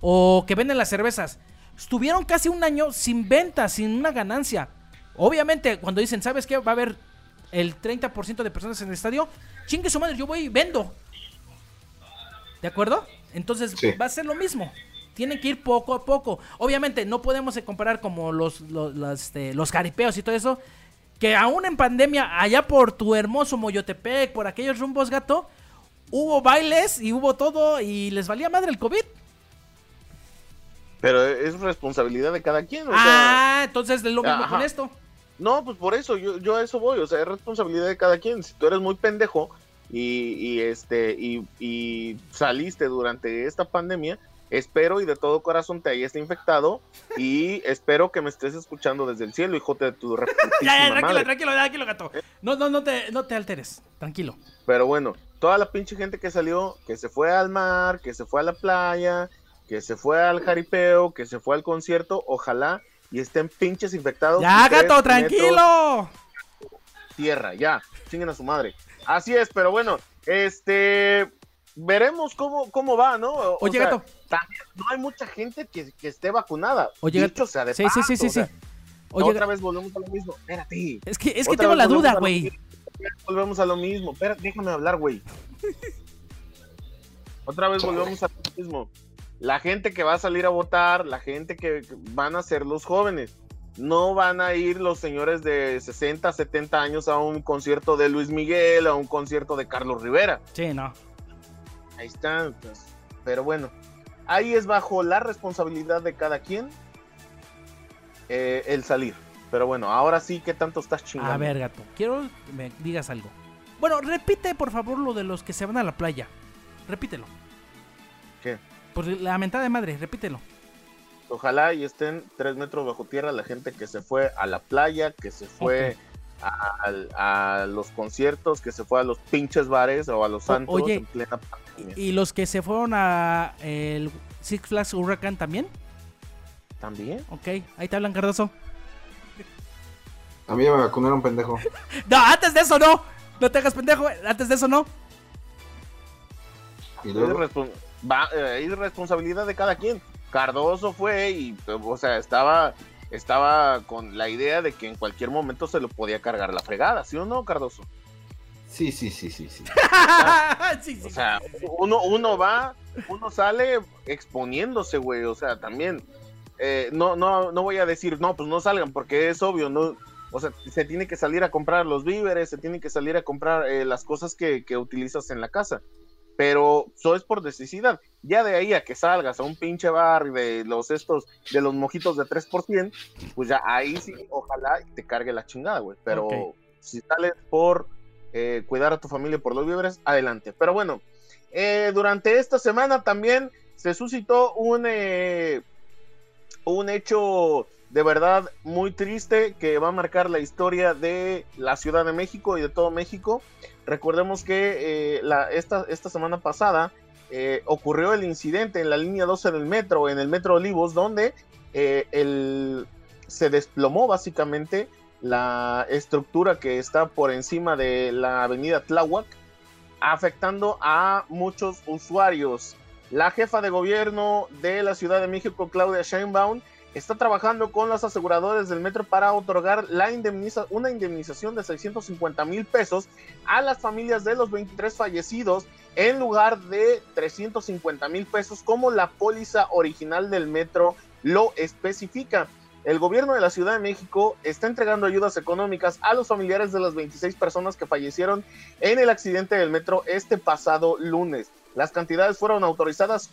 O que vende las cervezas estuvieron casi un año sin ventas, sin una ganancia. Obviamente, cuando dicen, ¿sabes qué? Va a haber el 30% de personas en el estadio, chingue su madre, yo voy y vendo. ¿De acuerdo? Entonces va a ser lo mismo. Tienen que ir poco a poco. Obviamente, no podemos comparar como los, los, los, este, los caripeos y todo eso. Que aún en pandemia, allá por tu hermoso Moyotepec, por aquellos rumbos gato, hubo bailes y hubo todo y les valía madre el COVID. Pero es responsabilidad de cada quien. O ah, sea, entonces es lo mismo Ajá. con esto. no, pues por eso, yo, yo a eso voy. O sea, es responsabilidad de cada quien. Si tú eres muy pendejo y, y este y, y saliste durante esta pandemia, espero y de todo corazón te hayas infectado y espero que me estés escuchando desde el cielo, hijo de tu Ya, ya, tranquilo, madre. tranquilo, tranquilo, gato. No, no, no te, no te alteres. Tranquilo. Pero bueno, toda la pinche gente que salió, que se fue al mar, que se fue a la playa, que se fue al jaripeo, que se fue al concierto, ojalá y estén pinches infectados. Ya, gato, tranquilo. Tierra, ya, chinguen a su madre. Así es, pero bueno, este, veremos cómo, cómo va, ¿no? O Oye, sea, gato. también no hay mucha gente que, que esté vacunada. Oye, Dicho gato. sea de Sí, sí, sí, sí, o sea, sí. Oye, otra vez volvemos a lo mismo. Espérate. es que, es que tengo la duda, güey. Volvemos a lo mismo. Espera, déjame hablar, güey. Otra vez volvemos a lo mismo. La gente que va a salir a votar, la gente que van a ser los jóvenes. No van a ir los señores de 60, 70 años a un concierto de Luis Miguel, a un concierto de Carlos Rivera. Sí, no. Ahí está. pues, pero bueno, ahí es bajo la responsabilidad de cada quien eh, el salir. Pero bueno, ahora sí, ¿qué tanto estás chingando? A ver, gato, quiero que me digas algo. Bueno, repite por favor lo de los que se van a la playa. Repítelo. ¿Qué? Por la mentada de madre, repítelo. Ojalá y estén tres metros bajo tierra la gente que se fue a la playa, que se fue a, a los conciertos, que se fue a los pinches bares o a los santos oye, en plena pandemia. ¿Y los que se fueron a el Six Flags Huracán también? ¿También? Ok, ahí te hablan, Cardoso. A mí ya me vacunaron, pendejo. No, antes de eso no. No te hagas pendejo, antes de eso no. Y luego, va- eh, es responsabilidad de cada quien. Cardoso fue y, o sea, estaba, estaba con la idea de que en cualquier momento se lo podía cargar la fregada, ¿sí o no, Cardoso? sí, sí, sí, sí, sí. sí, sí. O sea, uno, uno va, uno sale exponiéndose, güey. O sea, también. eh, no, no, no voy a decir, no, pues no salgan, porque es obvio, no. O sea, se tiene que salir a comprar los víveres, se tiene que salir a comprar eh, las cosas que, que utilizas en la casa. Pero eso es por necesidad. Ya de ahí a que salgas a un pinche bar de los estos, de los mojitos de 3%, pues ya ahí sí, ojalá te cargue la chingada, güey. Pero si sales por eh, cuidar a tu familia por los víveres, adelante. Pero bueno, eh, durante esta semana también se suscitó un, eh, un hecho de verdad muy triste que va a marcar la historia de la Ciudad de México y de todo México. Recordemos que eh, esta, esta semana pasada eh, ocurrió el incidente en la línea 12 del metro, en el metro Olivos, donde eh, el, se desplomó básicamente la estructura que está por encima de la avenida Tláhuac, afectando a muchos usuarios. La jefa de gobierno de la Ciudad de México, Claudia Sheinbaum, está trabajando con los aseguradores del metro para otorgar la una indemnización de 650 mil pesos a las familias de los 23 fallecidos en lugar de 350 mil pesos como la póliza original del metro lo especifica. El gobierno de la Ciudad de México está entregando ayudas económicas a los familiares de las 26 personas que fallecieron en el accidente del metro este pasado lunes. Las cantidades fueron autorizadas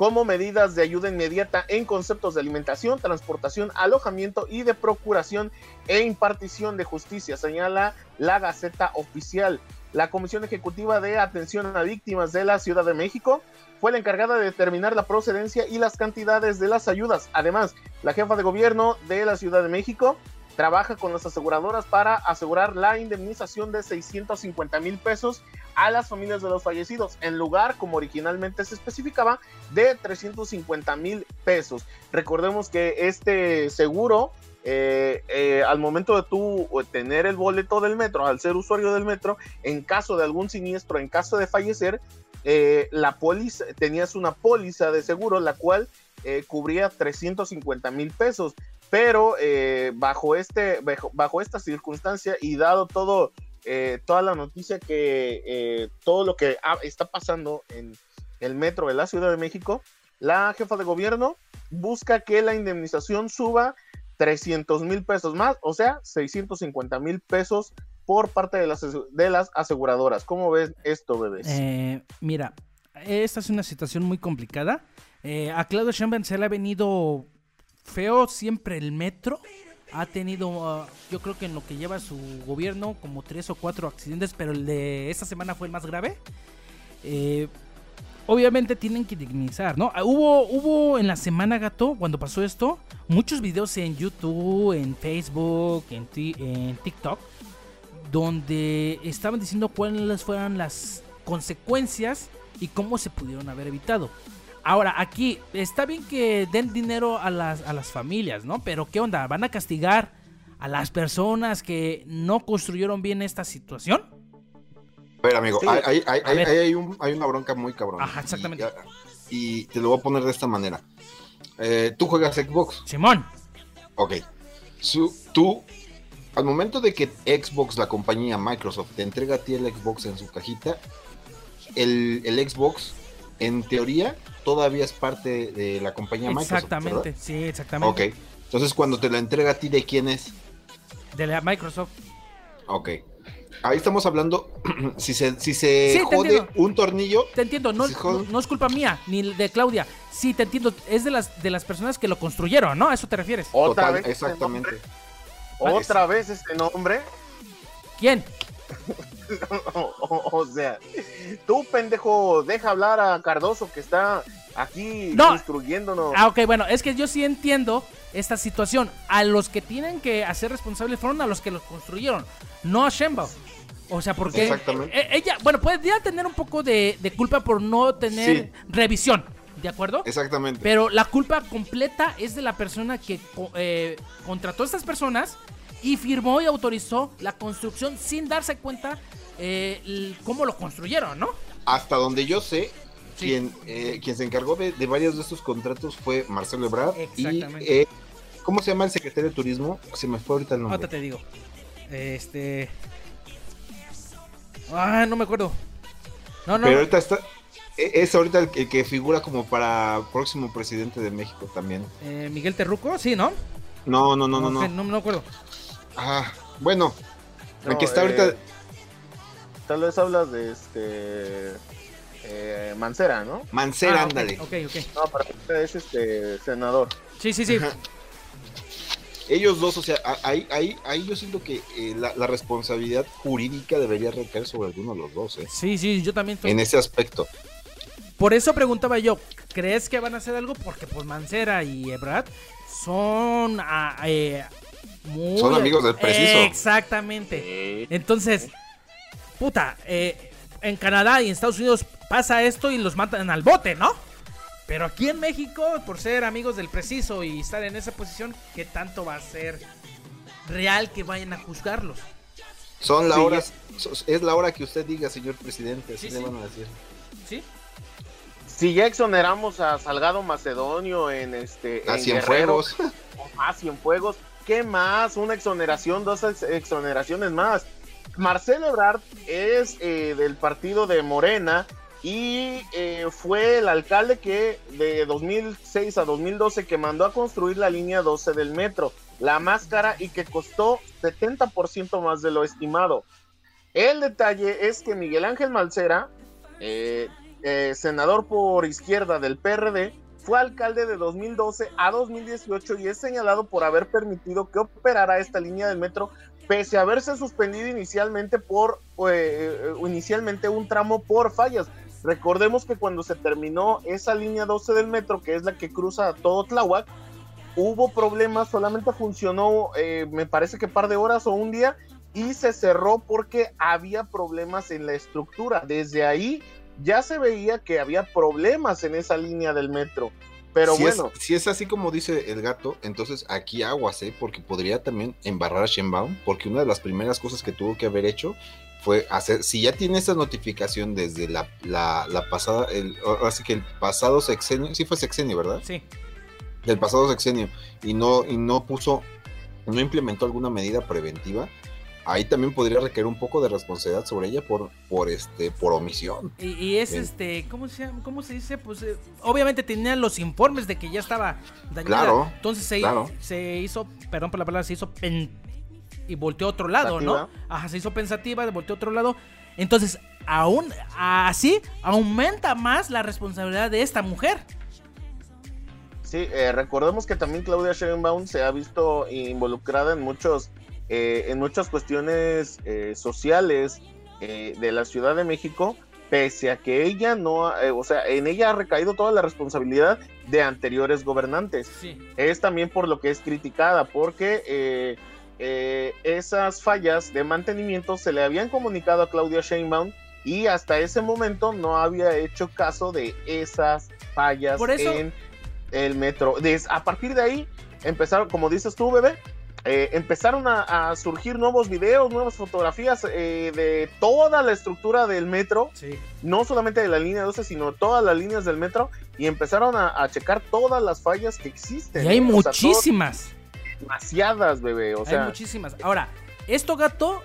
como medidas de ayuda inmediata en conceptos de alimentación, transportación, alojamiento y de procuración e impartición de justicia, señala la Gaceta Oficial. La Comisión Ejecutiva de Atención a Víctimas de la Ciudad de México fue la encargada de determinar la procedencia y las cantidades de las ayudas. Además, la jefa de gobierno de la Ciudad de México trabaja con las aseguradoras para asegurar la indemnización de 650 mil pesos a las familias de los fallecidos, en lugar, como originalmente se especificaba, de 350 mil pesos. Recordemos que este seguro, eh, eh, al momento de tú tener el boleto del metro, al ser usuario del metro, en caso de algún siniestro, en caso de fallecer, eh, la póliza, tenías una póliza de seguro, la cual cubría 350 mil pesos pero bajo este bajo, bajo, esta circunstancia y dado todo eh, toda la noticia que eh, todo lo que está pasando en el metro de la Ciudad de México la jefa de gobierno busca que la indemnización suba 300 mil pesos más o sea 650 mil pesos por parte de las, de las aseguradoras ¿cómo ves esto bebés? Eh, mira esta es una situación muy complicada Eh, a Claudio Sheinbaum se le ha venido feo siempre el metro. Ha tenido, ah, yo creo que en lo que lleva su gobierno, como tres o cuatro accidentes, pero el de esta semana fue el más grave. Eh, obviamente tienen que dignizar, ¿no? Ah, Hubo, hubo en la semana, gato, cuando pasó esto, muchos videos en YouTube, en Facebook, en TikTok, donde estaban diciendo cuáles fueran las consecuencias y cómo se pudieron haber evitado. Ahora, aquí está bien que den dinero a las, a las familias, ¿no? Pero ¿qué onda? ¿Van a castigar a las personas que no construyeron bien esta situación? A ver, amigo, Sí. hay, hay- hay- ver. hay- hay un- hay una bronca muy cabrón. Ajá, exactamente. Y, y te lo voy a poner de esta manera. Eh, Tú juegas Xbox. Simón. Ok. Su- tú, al momento de que Xbox, la compañía Microsoft, te entrega a ti el Xbox en su cajita, el, el Xbox, en teoría, todavía es parte de la compañía Microsoft. Exactamente, ¿verdad? sí, exactamente. Ok. Entonces, cuando te la entrega a ti, ¿de quién es? De la Microsoft. Ok. Ahí estamos hablando, si se, si se Sí, jode entiendo. un tornillo, Te entiendo, no, Sí, joder. no, no es culpa mía, ni de Claudia. Sí, te entiendo, es de las, de las personas que lo construyeron, ¿no? ¿A eso te refieres? Otra total, vez. ese exactamente. Otra vez este nombre. ¿Quién? O, o- o sea, tú, pendejo, deja hablar a Cardoso que está aquí No. instruyéndonos. Ah, ok, bueno, es que yo sí entiendo esta situación. A los que tienen que hacer responsables fueron a los que los construyeron, no a Sheinbaum. O sea, porque Exactamente. e- ella, bueno, podría tener un poco de, de culpa por no tener Sí. revisión, ¿de acuerdo? Exactamente. Pero la culpa completa es de la persona que eh, contrató a estas personas y firmó y autorizó la construcción sin darse cuenta eh, cómo lo construyeron, ¿no? Hasta donde yo sé, Sí. quien, eh, quien se encargó de, de varios de estos contratos fue Marcelo Ebrard. Y, Exactamente. eh, ¿cómo se llama el secretario de Turismo? Se me fue ahorita el nombre. Ahorita te digo. Este. Ah, no me acuerdo. No, no. Pero ahorita está. e- Es ahorita el que, el que figura como para próximo presidente de México también. eh, Miguel Terruco, sí, ¿no? No, no, no, no, Ok, no. no me acuerdo. Ah, bueno. el No, que está eh, ahorita. Tal vez hablas de este. eh, Mancera, ¿no? Mancera, Ah, ok, ándale. Ok, ok. No, para mí es este senador. Sí, sí, sí. Ajá. Ellos dos, o sea, ahí, ahí, ahí yo siento que eh, la, la responsabilidad jurídica debería recaer sobre alguno de los dos, ¿eh? Sí, sí, yo también estoy. En ese aspecto. Por eso preguntaba yo, ¿crees que van a hacer algo? Porque pues Mancera y Ebrard son ah, eh, muy... Son amigos del preciso. Exactamente. Entonces, puta, eh, en Canadá y en Estados Unidos pasa esto y los matan al bote, ¿no? Pero aquí en México, por ser amigos del preciso y estar en esa posición, ¿qué tanto va a ser real que vayan a juzgarlos? Son la Sí, hora, es la hora que usted diga, señor presidente, así Sí, le sí. van a decir. ¿Sí? Si ya exoneramos a Salgado Macedonio en este. A en Cienfuegos. Guerrero, A Cienfuegos. ¿Qué más? Una exoneración, dos ex- exoneraciones más. Marcelo Ebrard es eh, del partido de Morena y eh, fue el alcalde que de 2006 a 2012 que mandó a construir la línea 12 del metro, la más cara y que costó 70% más de lo estimado. El detalle es que Miguel Ángel Malcera, eh, senador por izquierda del PRD, fue alcalde de 2012 a 2018 y es señalado por haber permitido que operara esta línea del metro pese a haberse suspendido inicialmente por eh, inicialmente un tramo por fallas. Recordemos que cuando se terminó esa línea 12 del metro, que es la que cruza todo Tláhuac, hubo problemas, solamente funcionó, eh, me parece que par de horas o un día, y se cerró porque había problemas en la estructura. Desde ahí ya se veía que había problemas en esa línea del metro. Pero si, bueno, es, si es así como dice el gato, entonces aquí aguas, ¿eh? Porque podría también embarrar a Shenbaum, porque una de las primeras cosas que tuvo que haber hecho fue hacer, si ya tiene esa notificación desde la, la, la pasada, el, así que el pasado sexenio, sí fue sexenio, ¿verdad? Sí. Del pasado sexenio, y no, y no puso, no implementó alguna medida preventiva, ahí también podría requerir un poco de responsabilidad sobre ella por, por este, por omisión. Y, y es Bien. este, ¿cómo se, llama? ¿cómo se dice? Pues eh, obviamente tenían los informes de que ya estaba dañada. Claro, Entonces se, claro. se hizo, perdón por la palabra, se hizo pen- y volteó a otro lado, ¿no? Ajá, se hizo pensativa, volteó a otro lado. Entonces, aún así, aumenta más la responsabilidad de esta mujer. Sí, eh, recordemos que también Claudia Sheinbaum se ha visto involucrada en muchos, eh, en muchas cuestiones eh, sociales eh, de la Ciudad de México, pese a que ella no, eh, o sea, en ella ha recaído toda la responsabilidad de anteriores gobernantes. Sí. Es también por lo que es criticada, porque esas fallas de mantenimiento se le habían comunicado a Claudia Sheinbaum y hasta ese momento no había hecho caso de esas fallas Por eso- en el metro. Des- a partir de ahí empezaron, como dices tú, bebé, eh, empezaron a, a surgir nuevos videos, nuevas fotografías eh, de toda la estructura del metro, Sí. no solamente de la línea 12, sino todas las líneas del metro, y empezaron a, a checar todas las fallas que existen. Y hay. O sea, todas- muchísimas. demasiadas, bebé. O hay muchísimas. Ahora, esto, gato,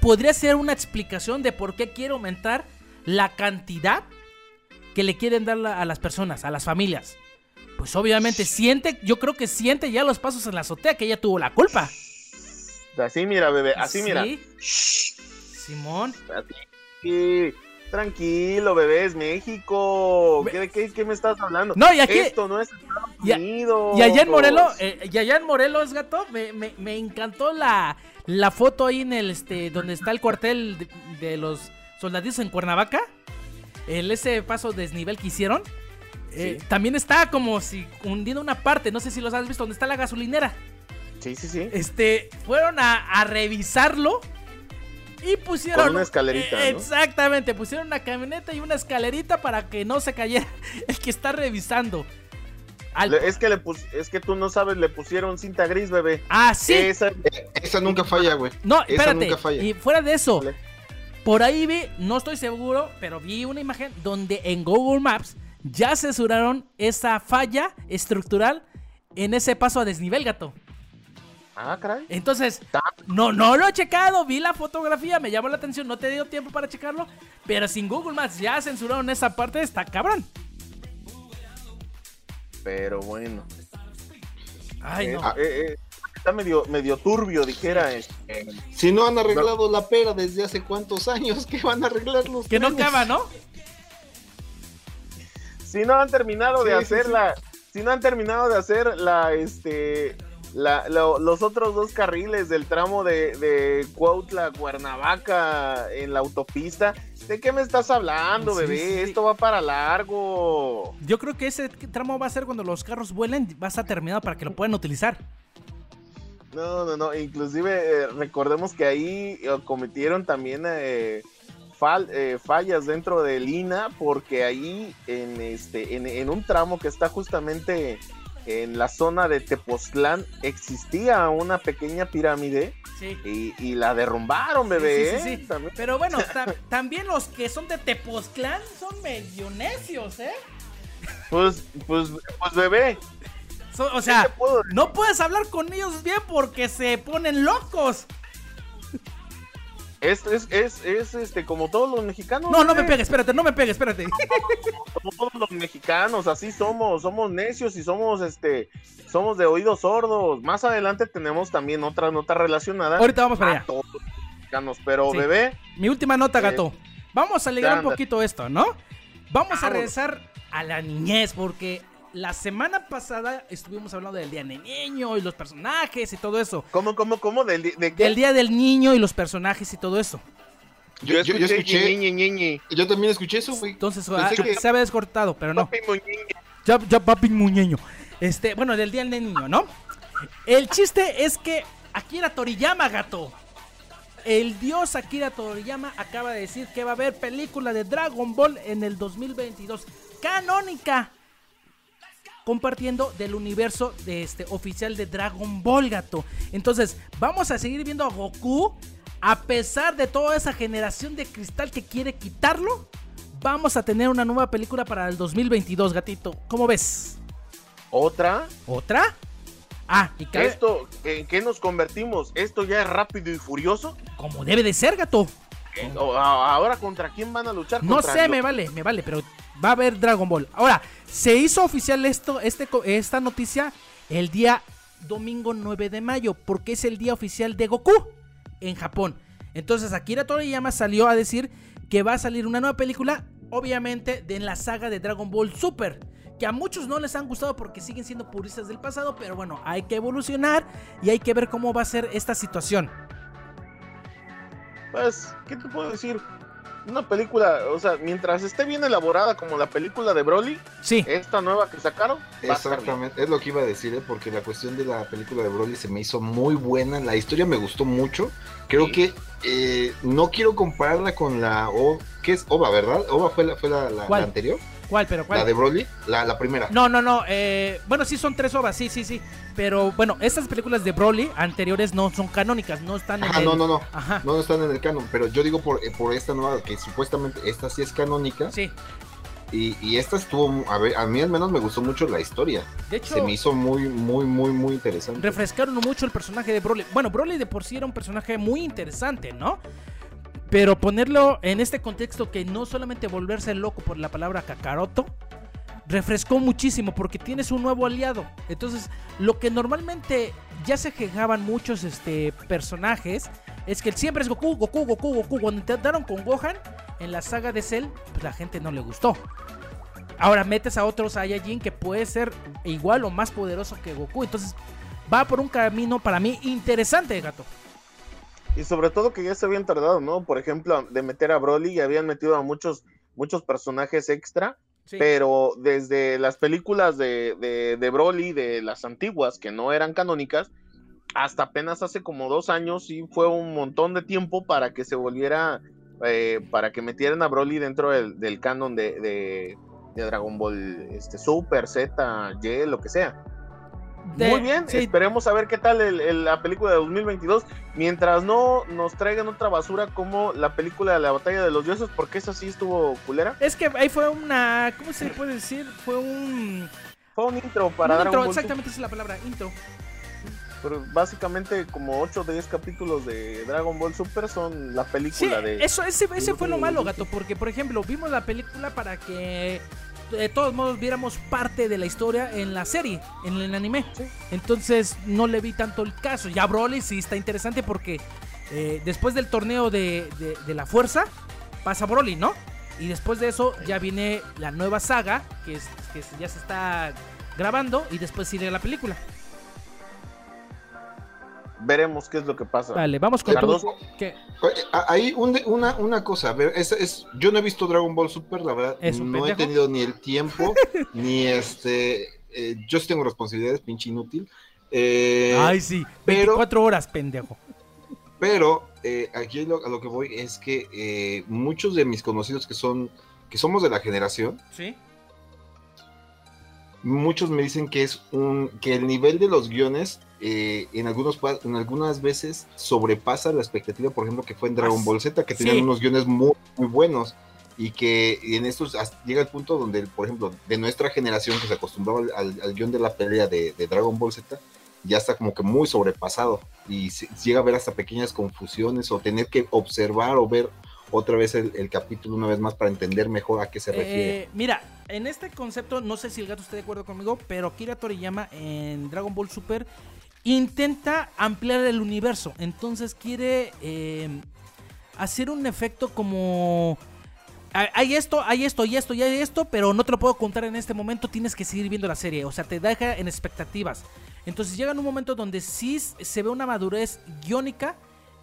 podría ser una explicación de por qué quiere aumentar la cantidad que le quieren dar a las personas, a las familias. Pues obviamente siente, yo creo que siente ya los pasos en la azotea que ella tuvo la culpa. así mira, bebé, así mira. Sí, Simón. Así, sí, tranquilo, bebé, es México. ¿Qué, qué, qué me estás hablando? No, y aquí- Esto no es Estados Y Unidos. Y allá en Morelos, eh, y allá en Morelos, gato, me, me- me encantó la, la foto ahí en el este donde está el cuartel de, de los soldaditos en Cuernavaca. El ese paso desnivel que hicieron. Eh, También está como si hundiendo una parte, no sé si los has visto, donde está la gasolinera. Sí, sí, sí. Este, fueron a, a revisarlo y pusieron. Con una escalerita, Eh, ¿no? Exactamente, pusieron una camioneta y una escalerita para que no se cayera el que está revisando. Al- Es que, le pus- es que tú no sabes, le pusieron cinta gris, bebé. Ah, sí. Esa- Esa nunca falla, güey. No, Esa espérate. nunca falla. Y fuera de eso, Vale. por ahí vi, no estoy seguro, pero vi una imagen donde en Google Maps ya censuraron esa falla estructural en ese paso a desnivel, gato. Ah, caray. Entonces, no, no lo he checado, vi la fotografía, me llamó la atención, no te dio tiempo para checarlo, pero sin Google Maps ya censuraron esa parte, está cabrón. Pero bueno. Ay, Eh, no. Ah, eh, eh, está medio, medio turbio, dijera. eh. Si no han arreglado la pera desde hace cuántos años, ¿qué van a arreglar los Que no acaba, ¿no? Si no han terminado de Sí, hacer sí. la. Si no han terminado de hacer la. Este. La, lo- los otros dos carriles del tramo de, de Cuautla, Cuernavaca, en la autopista. ¿De qué me estás hablando, bebé? sí. Esto va para largo. Yo creo que ese tramo va a ser cuando los carros vuelen, va a estar terminado para que lo puedan utilizar. No, no, no. Inclusive eh, recordemos que ahí eh, cometieron también eh, fal- eh, fallas dentro del INA porque ahí en este en, en un tramo que está justamente en la zona de Tepoztlán existía una pequeña pirámide Sí. y, y la derrumbaron, bebé. Sí, sí, sí, ¿eh? Pero bueno, ta- también los que son de Tepoztlán son medio necios, ¿eh? Pues, pues, pues, bebé. So- o ¿qué sea, no puedes hablar con ellos bien porque se ponen locos. Es, es, es, es, este, como todos los mexicanos. No, no me bebé. pegues, espérate, no me pegues, espérate. como todos los mexicanos, así somos, somos necios y somos este, somos de oídos sordos. Más adelante tenemos también otra nota relacionada Ahorita vamos para a allá. todos los mexicanos, pero Sí. bebé, Mi última nota, gato. Vamos a alegrar un poquito esto, ¿no? Vamos a regresar a la niñez porque la semana pasada estuvimos hablando del Día del Niño y los personajes y todo eso. ¿cómo, cómo, cómo? ¿Del, ¿De qué? Del Día del Niño y los personajes y todo eso. Yo, yo- yo escuché, ñi, ñi, ñi. yo también escuché eso, güey. Entonces ah, que- se había descortado, pero no. Ya, ya, papi muñeño. Este, bueno, del Día del Niño, ¿no? El chiste es que Akira Toriyama, gato. El dios Akira Toriyama acaba de decir que va a haber película de Dragon Ball en el 2022. Canónica. Compartiendo del universo de este oficial de Dragon Ball, gato. Entonces, vamos a seguir viendo a Goku. A pesar de toda esa generación de cristal que quiere quitarlo, vamos a tener una nueva película para el 2022, gatito. ¿Cómo ves? ¿Otra? ¿Otra? Ah, y cabe- ¿Esto en qué nos convertimos? ¿Esto ya es rápido y furioso? como debe de ser, gato. ¿O a- ¿Ahora contra quién van a luchar? No ¿Contra sé, los- me vale, me vale, pero va a haber Dragon Ball. Ahora, se hizo oficial esto, este, esta noticia el día domingo 9 de mayo, porque es el día oficial de Goku en Japón. Entonces, Akira Toriyama salió a decir que va a salir una nueva película, obviamente, de en la saga de Dragon Ball Super, que a muchos no les han gustado porque siguen siendo puristas del pasado, pero bueno, hay que evolucionar y hay que ver cómo va a ser esta situación. Pues, ¿qué te puedo decir? Una película, o sea, mientras esté bien elaborada como la película de Broly, Sí, esta nueva que sacaron. Exactamente, es lo que iba a decir, ¿eh? porque la cuestión de la película de Broly se me hizo muy buena, la historia me gustó mucho, creo Sí. que eh, no quiero compararla con la O, ¿qué es OVA, verdad? OVA fue la, fue la, la- ¿Cuál? la anterior, ¿cuál, pero cuál? la de Broly, la, la primera. No, no, no. eh, bueno, sí son tres ovas, sí, sí, sí. Pero bueno, estas películas de Broly anteriores no son canónicas, no están en Ajá, el- no, no, no, Ajá. no están en el canon, pero yo digo por, eh, por esta nueva, que supuestamente esta sí es canónica, Sí. y, y esta estuvo, a ver, a mí al menos me gustó mucho la historia, De hecho, se me hizo muy, muy, muy, muy interesante. refrescaron mucho el personaje de Broly. Bueno, Broly de por sí era un personaje muy interesante, ¿no? Pero ponerlo en este contexto que no solamente volverse loco por la palabra Kakaroto, refrescó muchísimo porque tienes un nuevo aliado. Entonces, lo que normalmente ya se quejaban muchos este, personajes es que siempre es Goku, Goku, Goku, Goku. Cuando intentaron con Gohan en la saga de Cell, pues la gente no le gustó. Ahora metes a otro Saiyajin que puede ser igual o más poderoso que Goku. Entonces, va por un camino para mí interesante, gato. Y sobre todo que ya se habían tardado, ¿no? Por ejemplo, de meter a Broly y habían metido a muchos, muchos personajes extra, Sí. pero desde las películas de, de, de Broly, de las antiguas, que no eran canónicas, hasta apenas hace como dos años, sí fue un montón de tiempo para que se volviera, eh, para que metieran a Broly dentro del, del canon de, de, de Dragon Ball este, Super, Z, Y, lo que sea. De- Muy bien, sí, esperemos a ver qué tal el- el- la película de 2022. Mientras no nos traigan otra basura como la película de la batalla de los dioses, porque esa sí estuvo culera. Es que ahí fue una. ¿Cómo se puede decir? Fue un. Fue un intro para un Dragon intro, exactamente esa es la palabra, intro. Pero básicamente como 8 o 10 capítulos de Dragon Ball Super son la Sí, película de... eso, ese, ese fue lo malo, gato, porque por ejemplo, vimos la película para que de todos modos viéramos parte de la historia en la serie, en el anime. Sí. Entonces no le vi tanto el caso. Ya Broly sí está interesante porque eh, después del torneo de, de- de la fuerza pasa Broly, ¿no? Y después de eso ya viene la nueva saga que, es, que ya se está grabando y después sigue la película. Veremos qué es lo que pasa. Vale, vamos con tu... Cardoso. ¿qué? Oye, a- Hay un una, una cosa, a ver, es, es- yo no he visto Dragon Ball Super, la verdad, Es un no he tenido ni el tiempo, ni este, eh, yo sí tengo responsabilidades, pinche inútil, eh, Ay, sí, pero- 24 horas, pendejo. pero eh, aquí lo- a lo que voy es que eh, muchos de mis conocidos que son, que somos de la generación, ¿Sí? muchos me dicen que es un, que el nivel de los guiones eh, en algunos en algunas veces sobrepasa la expectativa, por ejemplo, que fue en Dragon Ball Z, que sí. tenían unos guiones muy, muy buenos y que en estos llega el punto donde, por ejemplo, de nuestra generación que se acostumbraba al, al- guion de la pelea de, de Dragon Ball Z, ya está como que muy sobrepasado y se- llega a ver hasta pequeñas confusiones o tener que observar o ver otra vez el, el capítulo una vez más para entender mejor a qué se refiere. Eh, mira, en este concepto, no sé si el gato esté de acuerdo conmigo, pero Kira Toriyama en Dragon Ball Super intenta ampliar el universo. Entonces quiere eh, hacer un efecto como... "Ah, Hay esto, hay esto, y esto, y hay esto, pero no te lo puedo contar en este momento, tienes que seguir viendo la serie. O sea, te deja en expectativas. Entonces llega en un momento donde sí se ve una madurez guiónica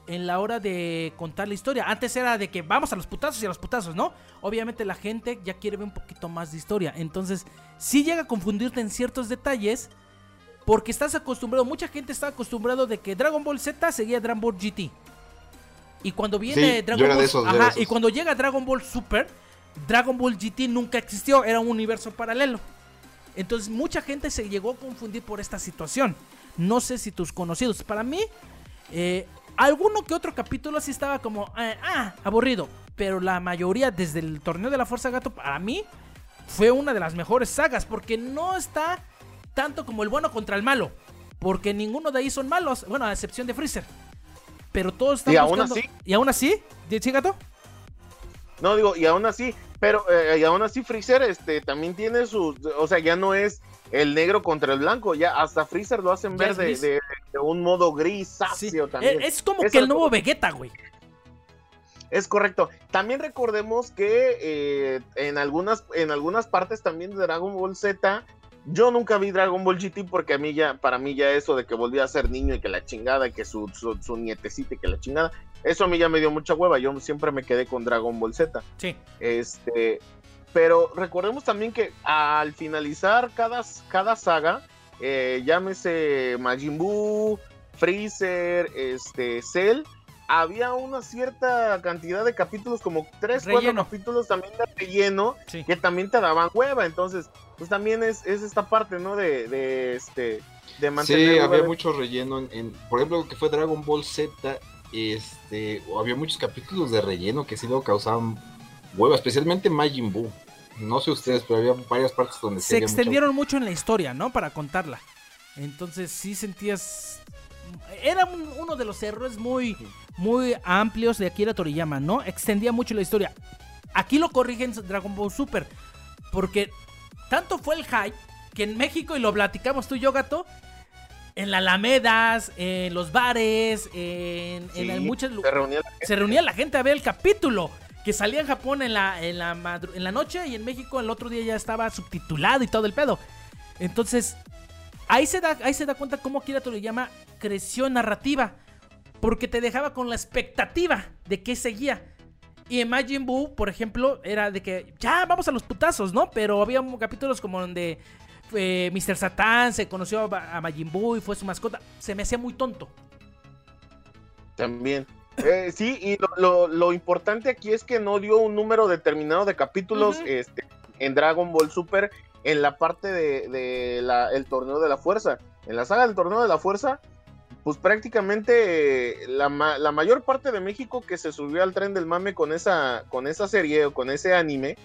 en la hora de contar la historia. Antes era de que vamos a los putazos y a los putazos, ¿no? Obviamente la gente ya quiere ver un poquito más de historia. Entonces, sí llega a confundirte en ciertos detalles. Porque estás acostumbrado, mucha gente está acostumbrado de que Dragon Ball Z seguía Dragon Ball GT. Y cuando viene Sí, Dragon Ball de esos, yo era Ajá, de esos. y cuando llega Dragon Ball Super, Dragon Ball GT nunca existió, era un universo paralelo. Entonces mucha gente se llegó a confundir por esta situación. No sé si tus conocidos. Para mí, eh, alguno que otro capítulo sí estaba como, eh, ah, aburrido. Pero la mayoría, desde el torneo de la Fuerza Gato, para mí, fue una de las mejores sagas. Porque no está tanto como el bueno contra el malo. Porque ninguno de ahí son malos. Bueno, a excepción de Freezer. Pero todos están Y aún así- ¿Y aún así? ¿Sí, gato? No, digo, y aún así, pero eh, y aún así Freezer este, también tiene sus, o sea, ya no es el negro contra el blanco, ya hasta Freezer lo hacen ver de, de- de un modo gris, Sí. ácido también. Es como que el nuevo Vegeta, güey. Es correcto. También recordemos que eh, en, algunas, en algunas partes también de Dragon Ball Z, yo nunca vi Dragon Ball GT porque a mí ya, para mí ya eso de que volvía a ser niño y que la chingada y que su, su, nietecita y que la chingada, eso a mí ya me dio mucha hueva. Yo siempre me quedé con Dragon Ball Z. Sí. Este, pero recordemos también que al finalizar cada, cada saga, eh, llámese Majin Buu, Freezer, este, Cell, había una cierta cantidad de capítulos, como tres, cuatro capítulos también de relleno, que también te daban hueva. Entonces, pues también es, es esta parte, ¿no? De, de este de mantener. Sí, había mucho relleno. En, por ejemplo, lo que fue Dragon Ball Z, este, había muchos capítulos de relleno que sí lo causaban hueva, especialmente Majin Buu. No sé ustedes, pero había varias partes donde se extendieron mucho en la historia, ¿no? Para contarla. Entonces sí sentías era uno de los errores muy, muy amplios de Akira Toriyama, ¿no? Extendía mucho la historia. Aquí lo corrigen Dragon Ball Super. Porque tanto fue el hype que en México, y lo platicamos tú y yo, gato, en las Alamedas, en los bares, en, muchos lugares. Se, reunía la gente a ver el capítulo. Que salía en Japón en la, en, la en la noche y en México el otro día ya estaba subtitulado y todo el pedo. Entonces, Ahí se da, ahí se da cuenta cómo Akira Toriyama creció narrativa. Porque te dejaba con la expectativa de que seguía. Y en Majin Buu, por ejemplo, era de que ya vamos a los putazos, ¿no? Pero había capítulos como donde eh, Mr. Satan se conoció a, Majin Buu y fue su mascota. Se me hacía muy tonto. También. Eh, sí, y lo, importante aquí es que no dio un número determinado de capítulos este, en Dragon Ball Super en la parte de, el torneo de la fuerza. En la saga del torneo de la fuerza, pues prácticamente la, mayor parte de México que se subió al tren del mame con esa, con esa serie o con ese anime,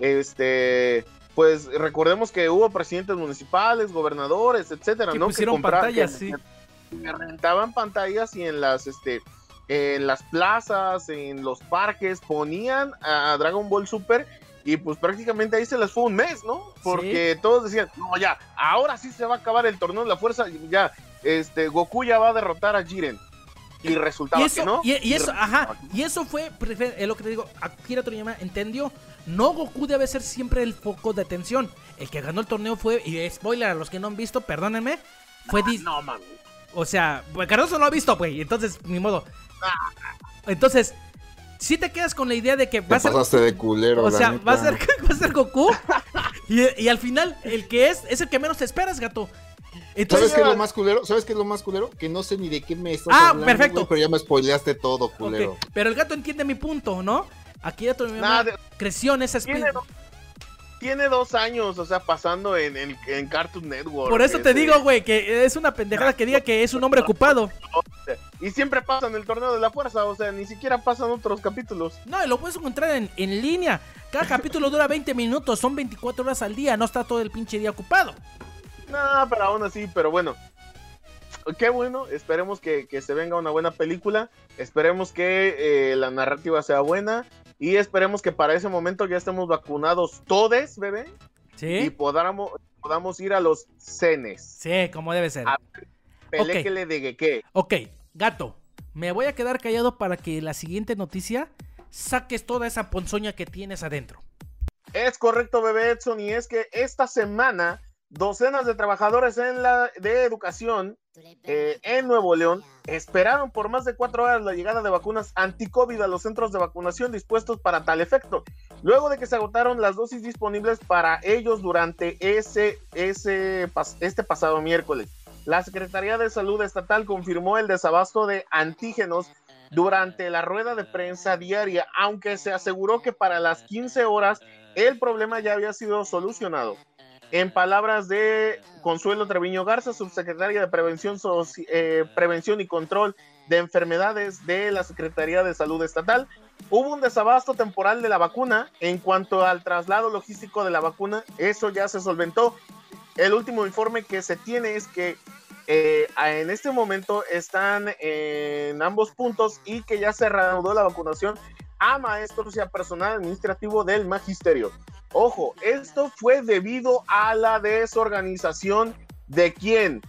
este, pues recordemos que hubo presidentes municipales, gobernadores, etcétera, ¿no? Pusieron pantallas, sí. Que rentaban pantallas y en las, este, en las plazas, en los parques, ponían a Dragon Ball Super y pues prácticamente ahí se les fue un mes, ¿no? Porque todos decían, no, ya, ahora sí se va a acabar el torneo de la fuerza, ya, este, Goku ya va a derrotar a Jiren. Y resultaba eso, que no. Y, eso, ajá, y eso fue, es lo que te digo, Akira Toriyama entendió, no Goku debe ser siempre el foco de atención. El que ganó el torneo fue, y spoiler a los que no han visto, perdónenme, fue No, no O sea, pues Cardoso lo ha visto, güey, entonces, ni modo. Entonces, si te quedas con la idea de que va a ser. de culero, O sea, va a, ser, va a ser Goku. y, al final, el que es, es el que menos te esperas, gato. ¿Sabes qué es lo más culero? ¿Sabes qué es lo más culero? Que no sé ni de qué me estás ah, hablando. Ah, perfecto. pero ya me spoileaste todo, culero. Pero el gato entiende mi punto, ¿no? Aquí ya todo creció en esa especie tiene dos años, o sea, pasando en, en, Cartoon Network. Por eso te digo, güey, que es una pendejada que diga que es un hombre ocupado. Y siempre pasa en el torneo de la fuerza, o sea, ni siquiera pasan otros capítulos. No, y lo puedes encontrar en, en línea. Cada capítulo dura 20 minutos, son 24 horas al día, no está todo el pinche día ocupado. No, pero aún así, pero bueno. Qué bueno, esperemos que, se venga una buena película, esperemos que eh, la narrativa sea buena y esperemos que para ese momento ya estemos vacunados todos, bebé. Sí. Y podamos, podamos ir a los cenes. Sí, como debe ser. Peléquele de qué. Ok, gato, me voy a quedar callado para que la siguiente noticia saques toda esa ponzoña que tienes adentro. Es correcto, bebé Edson, y es que esta semana docenas de trabajadores en la, de educación eh, en Nuevo León esperaron por más de cuatro horas la llegada de vacunas anti-COVID a los centros de vacunación dispuestos para tal efecto, luego de que se agotaron las dosis disponibles para ellos durante ese, ese, este pasado miércoles. La Secretaría de Salud Estatal confirmó el desabasto de antígenos durante la rueda de prensa diaria, aunque se aseguró que para las 15 horas el problema ya había sido solucionado. En palabras de Consuelo Treviño Garza, subsecretaria de Prevención, eh, Prevención y Control de Enfermedades de la Secretaría de Salud Estatal, hubo un desabasto temporal de la vacuna. En cuanto al traslado logístico de la vacuna, eso ya se solventó. El último informe que se tiene es que eh, en este momento están en ambos puntos y que ya se reanudó la vacunación a maestros y a personal administrativo del magisterio. Ojo, esto fue debido a la desorganización de quién?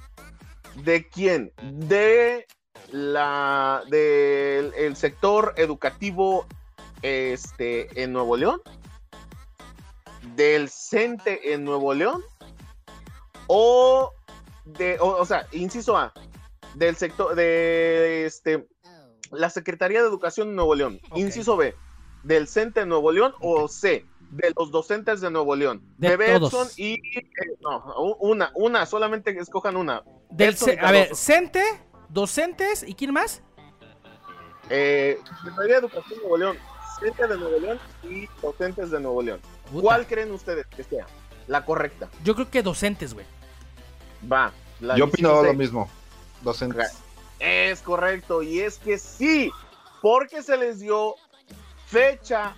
¿De quién? De la del sector educativo este, en Nuevo León, del CENTE en Nuevo León, o de, o, o sea, inciso A, del sector de este la Secretaría de Educación de Nuevo León. Inciso B, del CENTE de Nuevo León o C, de los docentes de Nuevo León. De Betson todos. y eh, no, una, una, solamente escojan una. Del Edson a ver. Cente, docentes y quién más? Eh, Secretaría de Educación de Nuevo León, CENTE de Nuevo León y docentes de Nuevo León. Puta. ¿Cuál creen ustedes que sea la correcta? Yo creo que docentes, güey. Va. la Yo opino lo mismo. Docentes. Es correcto, y es que sí, porque se les dio fecha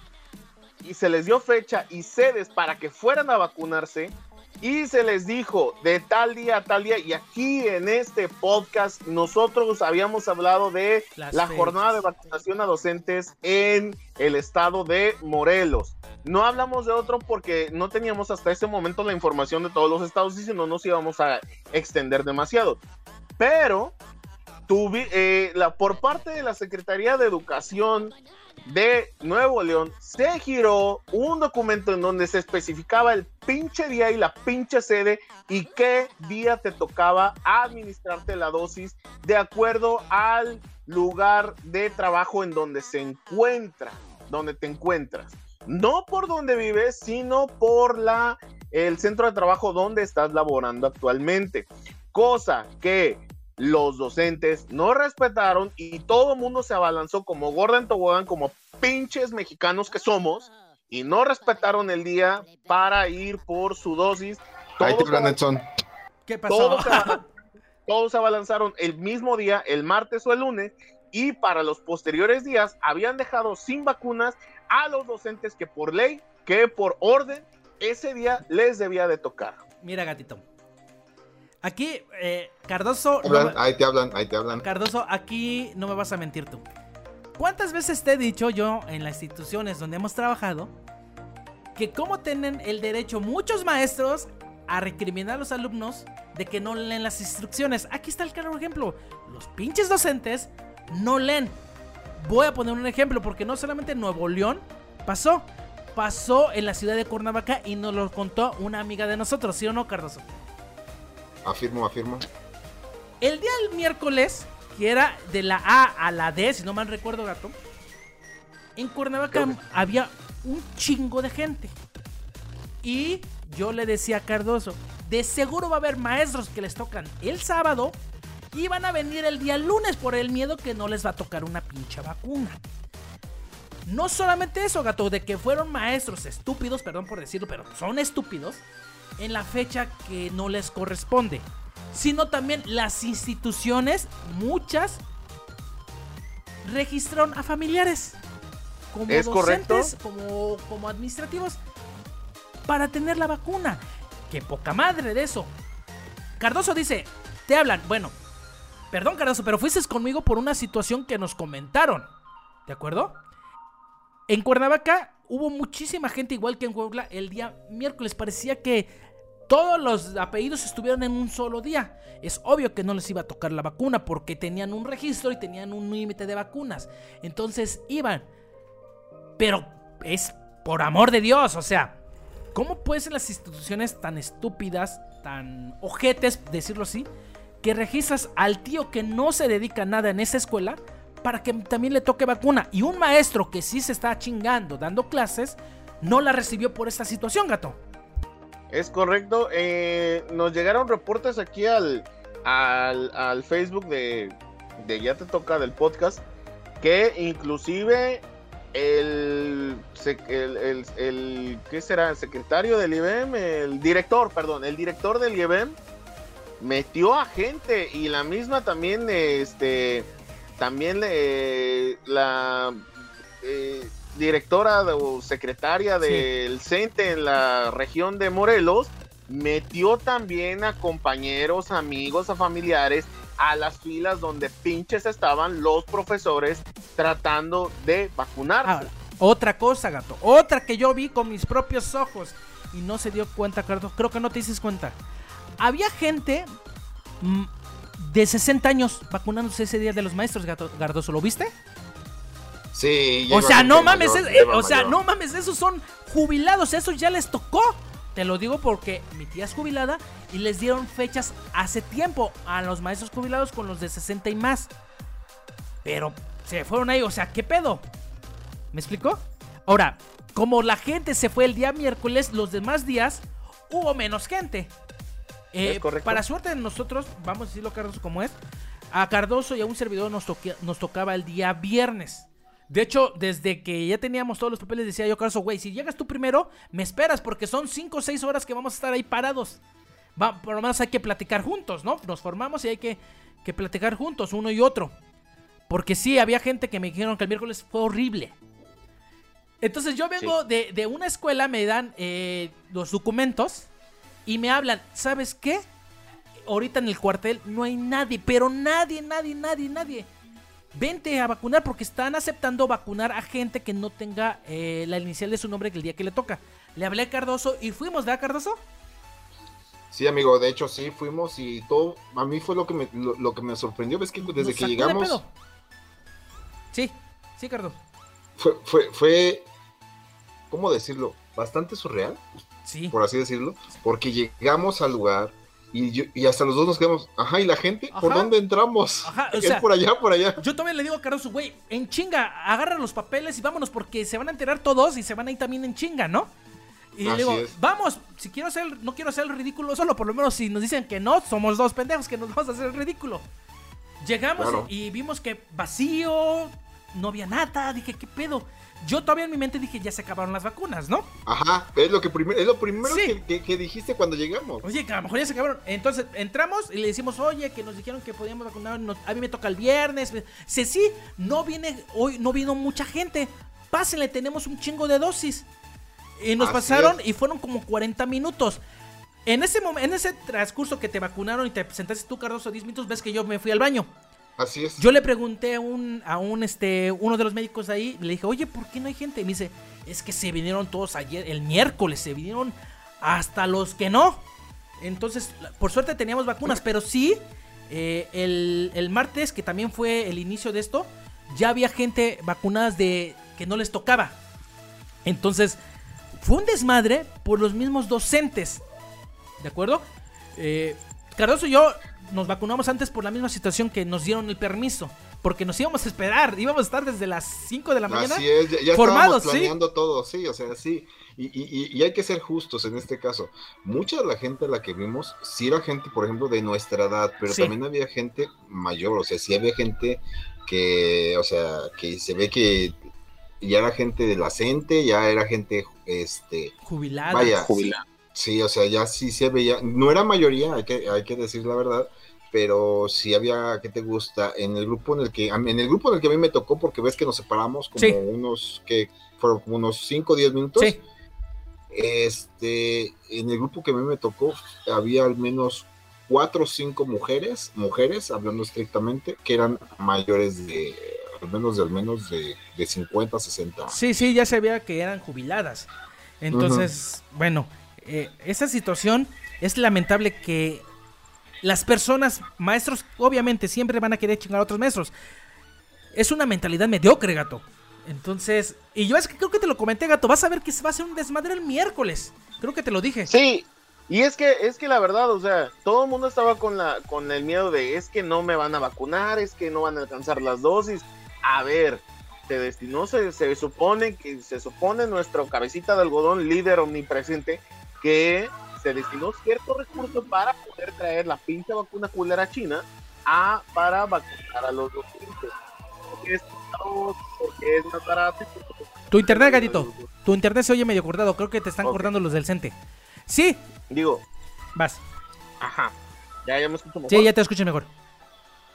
y se les dio fecha y sedes para que fueran a vacunarse y se les dijo de tal día a tal día y aquí en este podcast nosotros habíamos hablado de Las la fechas. jornada de vacunación a docentes en el estado de Morelos. No hablamos de otro porque no teníamos hasta ese momento la información de todos los estados y si no nos íbamos a extender demasiado. Pero eh, por parte de la Secretaría de Educación de Nuevo León se giró un documento en donde se especificaba el pinche día y la pinche sede y qué día te tocaba administrarte la dosis de acuerdo al lugar de trabajo en donde se encuentra, donde te encuentras. No por donde vives, sino por la el centro de trabajo donde estás laborando actualmente. Cosa que los docentes no respetaron y todo el mundo se abalanzó como gorda en tobogán, como pinches mexicanos que somos, y no respetaron el día para ir por su dosis. Ahí te Todos Edson. ¿Qué pasó? todos se, todos se abalanzaron el mismo día, el martes o el lunes, y para los posteriores días habían dejado sin vacunas a los docentes que por ley, que por orden, ese día les debía de tocar. Mira, gatito. Aquí, eh, Cardoso. no Hablan, me- ahí te hablan, ahí te hablan. Cardoso, aquí no me vas a mentir tú. ¿Cuántas veces te he dicho yo en las instituciones donde hemos trabajado que cómo tienen el derecho muchos maestros a recriminar a los alumnos de que no leen las instrucciones? Aquí está el claro ejemplo. Los pinches docentes no leen. Voy a poner un ejemplo porque no solamente en Nuevo León pasó, pasó en la ciudad de Cuernavaca y nos lo contó una amiga de nosotros, ¿sí o no, Cardoso? Afirmo, afirmo. El día del miércoles, que era de la A a la D, si no mal recuerdo, gato, en Cuernavaca que- había un chingo de gente. Y yo le decía a Cardoso, de seguro va a haber maestros que les tocan el sábado y van a venir el día lunes por el miedo que no les va a tocar una pinche vacuna. No solamente eso, gato, de que fueron maestros estúpidos, perdón por decirlo, pero son estúpidos, en la fecha que no les corresponde, sino también las instituciones, muchas, registraron a familiares como ¿Es correcto? docentes, como, como administrativos, para tener la vacuna. Qué poca madre de eso. Cardoso dice, te hablan, bueno, perdón Cardoso, pero fuiste conmigo por una situación que nos comentaron, ¿de acuerdo? En Cuernavaca hubo muchísima gente, igual que en Puebla, el día miércoles. Parecía que todos los apellidos estuvieron en un solo día. Es obvio que no les iba a tocar la vacuna porque tenían un registro y tenían un límite de vacunas. Entonces iban. Pero es por amor de Dios, o sea, ¿cómo pueden ser las instituciones tan estúpidas, tan ojetes, decirlo así, que registras al tío que no se dedica a nada en esa escuela para que también le toque vacuna? Y un maestro que sí se está chingando dando clases, no la recibió por esta situación, gato. Es correcto. eh, nos llegaron reportes aquí al, al, al Facebook de, de Ya Te Toca del podcast que inclusive el, el, el, ¿qué será? El secretario del IBM, el director, perdón, el director del IBM metió a gente y la misma también, este, también le, la eh, directora de- o secretaria Sí. del CENTE en la región de Morelos metió también a compañeros, amigos, a familiares a las filas donde pinches estaban los profesores tratando de vacunarse. Ahora, otra cosa, gato. Otra que yo vi con mis propios ojos y no se dio cuenta, Carlos. Creo que no te dices cuenta. Había gente mm, de 60 años vacunándose ese día de los maestros, gato, Gardoso. ¿Lo viste? Sí, O sea, no mames, mayor, es- eh, lleva o sea, mayor. no mames, esos son jubilados, esos ya les tocó. Te lo digo porque mi tía es jubilada y les dieron fechas hace tiempo a los maestros jubilados con los de 60 y más. Pero se fueron ahí, o sea, ¿qué pedo? ¿Me explicó? Ahora, como la gente se fue el día miércoles, los demás días hubo menos gente. Eh, para suerte de nosotros, vamos a decirlo Cardoso como es, a Cardoso y a un servidor nos, toque- nos tocaba el día viernes. De hecho, desde que ya teníamos todos los papeles, decía yo, Cardoso, güey, si llegas tú primero, me esperas, porque son 5 o 6 horas que vamos a estar ahí parados. Va, por lo menos hay que platicar juntos, ¿no? Nos formamos y hay que, que platicar juntos, uno y otro. Porque sí, había gente que me dijeron que el miércoles fue horrible. Entonces yo vengo de, de una escuela, me dan eh, los documentos y me hablan, ¿sabes qué? Ahorita en el cuartel no hay nadie, pero nadie, nadie, nadie, nadie. Vente a vacunar porque están aceptando vacunar a gente que no tenga eh, la inicial de su nombre el día que le toca. Le hablé a Cardoso y fuimos, ¿verdad, Cardoso? Sí, amigo, de hecho sí fuimos y todo, a mí fue lo que me, lo, lo que me sorprendió, ves que desde Nos que llegamos pedo. Sí, sí, Cardoso. fue, fue, fue, ¿cómo decirlo? Bastante surreal, Sí. por así decirlo, porque llegamos al lugar y, yo- y hasta los dos nos quedamos, ajá, ¿y la gente? ¿Por dónde entramos? Ajá, o Es por allá, por allá. Yo todavía le digo a Cardoso, güey, en chinga, agarra los papeles y vámonos porque se van a enterar todos y se van a ir también en chinga, ¿no? Y le digo, es. vamos, si quiero hacer, no quiero hacer el ridículo solo, por lo menos si nos dicen que no, somos dos pendejos que nos vamos a hacer el ridículo. Llegamos Claro. y vimos que vacío, no había nada, dije, ¿qué pedo? Yo todavía en mi mente dije, ya se acabaron las vacunas, ¿no? Ajá, es lo que primero, es lo primero Sí. que, que- que dijiste cuando llegamos. Oye, que a lo mejor ya se acabaron. Entonces entramos y le decimos, oye, que nos dijeron que podíamos vacunar. nos- a mí me toca el viernes. Sí, sí, no viene, hoy no vino mucha gente. Pásenle, tenemos un chingo de dosis. Y nos Así pasaron es. y fueron como 40 minutos. En ese momento, en ese transcurso que te vacunaron y te sentaste tú, Cardoso, 10 minutos, ves que yo me fui al baño. Yo le pregunté a un, a un este, uno de los médicos ahí, le dije, oye, ¿por qué no hay gente? Y me dice, es que se vinieron todos ayer, el miércoles, se vinieron hasta los que no. Entonces, por suerte teníamos vacunas, pero sí, eh, el, el martes, que también fue el inicio de esto, ya había gente vacunadas de que no les tocaba. Entonces, fue un desmadre por los mismos docentes. ¿De acuerdo? Eh, Cardoso y yo nos vacunamos antes por la misma situación que nos dieron el permiso. Porque nos íbamos a esperar. Íbamos a estar desde las 5 de la mañana. Así es, ya, ya formados, estábamos planeando todo, sí, o sea, sí. Y, y- y- y hay que ser justos en este caso. Mucha de la gente a la que vimos, sí era gente, por ejemplo, de nuestra edad, pero Sí. también había gente mayor, o sea, sí había gente que, o sea, que se ve que ya era gente de la CENTE, ya era gente, este, Jubiladas. Vaya. Jubilado. Sí, o sea, ya sí se veía, no era mayoría, hay que, hay que decir la verdad, pero sí había, ¿qué te gusta? En el grupo en el que, a mí- en el grupo en el que a mí me tocó, porque ves que nos separamos como Sí. unos, que fueron como unos 5 o 10 minutos. Sí. Este, en el grupo que a mí me tocó, había al menos cuatro o cinco mujeres, mujeres, hablando estrictamente, que eran mayores de, al menos de, al menos de, de 50, 60 años. Sí, sí, ya se veía que eran jubiladas. Entonces, bueno, eh, esa situación es lamentable que las personas, maestros, obviamente siempre van a querer chingar a otros maestros. Es una mentalidad mediocre, gato. Entonces, y yo es que creo que te lo comenté, gato. Vas a ver que se va a hacer un desmadre el miércoles. Creo que te lo dije. Sí, y es que, es que la verdad, o sea, todo el mundo estaba con la, con el miedo de es que no me van a vacunar, es que no van a alcanzar las dosis. A ver, se destinó, se, se supone que se supone nuestro cabecita de algodón, líder omnipresente, que se destinó cierto recurso para poder traer la pinche vacuna culera china a, para vacunar a los docentes. Porque es, porque es más barato. Tu internet, gatito. Tu internet se oye medio cortado. Creo que te están Ok. cortando los del CENTE. Sí, Digo, vas. ajá. Ya, ya me escucho mejor. Sí, ya te escucho mejor.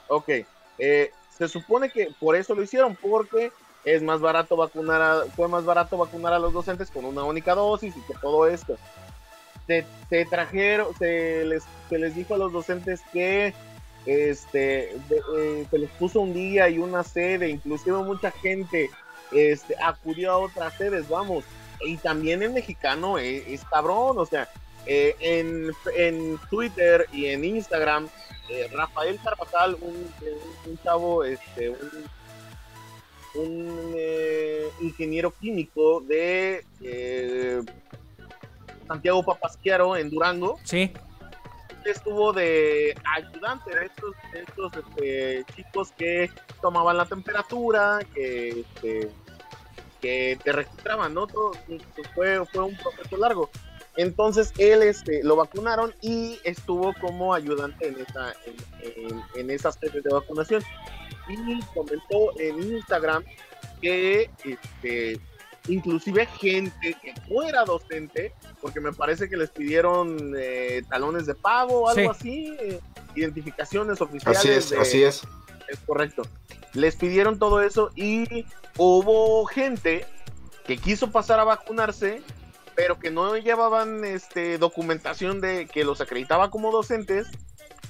Ok, eh, se supone que por eso lo hicieron, porque es más barato vacunar a, fue más barato vacunar a los docentes con una única dosis y que todo esto. Se, se trajeron, se les, se les dijo a los docentes que este de- eh, se les puso un día y una sede, inclusive mucha gente este, acudió a otras sedes, vamos. Y también el mexicano es, es cabrón, o sea, eh, en, en Twitter y en Instagram eh, Rafael Carvajal, un, un- chavo, este, un, un eh, ingeniero químico de eh, Santiago Papasquiaro en Durango. Sí. Estuvo de ayudante de estos, de estos este, chicos que tomaban la temperatura, que, este, que te registraban, ¿no? Todo, fue, fue un proceso largo. Entonces él este, lo vacunaron y estuvo como ayudante en, esa, en, en, esas sedes de vacunación. Y comentó en Instagram que este, inclusive gente que fuera docente, porque me parece que les pidieron eh, talones de pago o algo así, eh, identificaciones oficiales. Así es, así es. Es correcto. Les pidieron todo eso y hubo gente que quiso pasar a vacunarse pero que no llevaban este documentación de que los acreditaba como docentes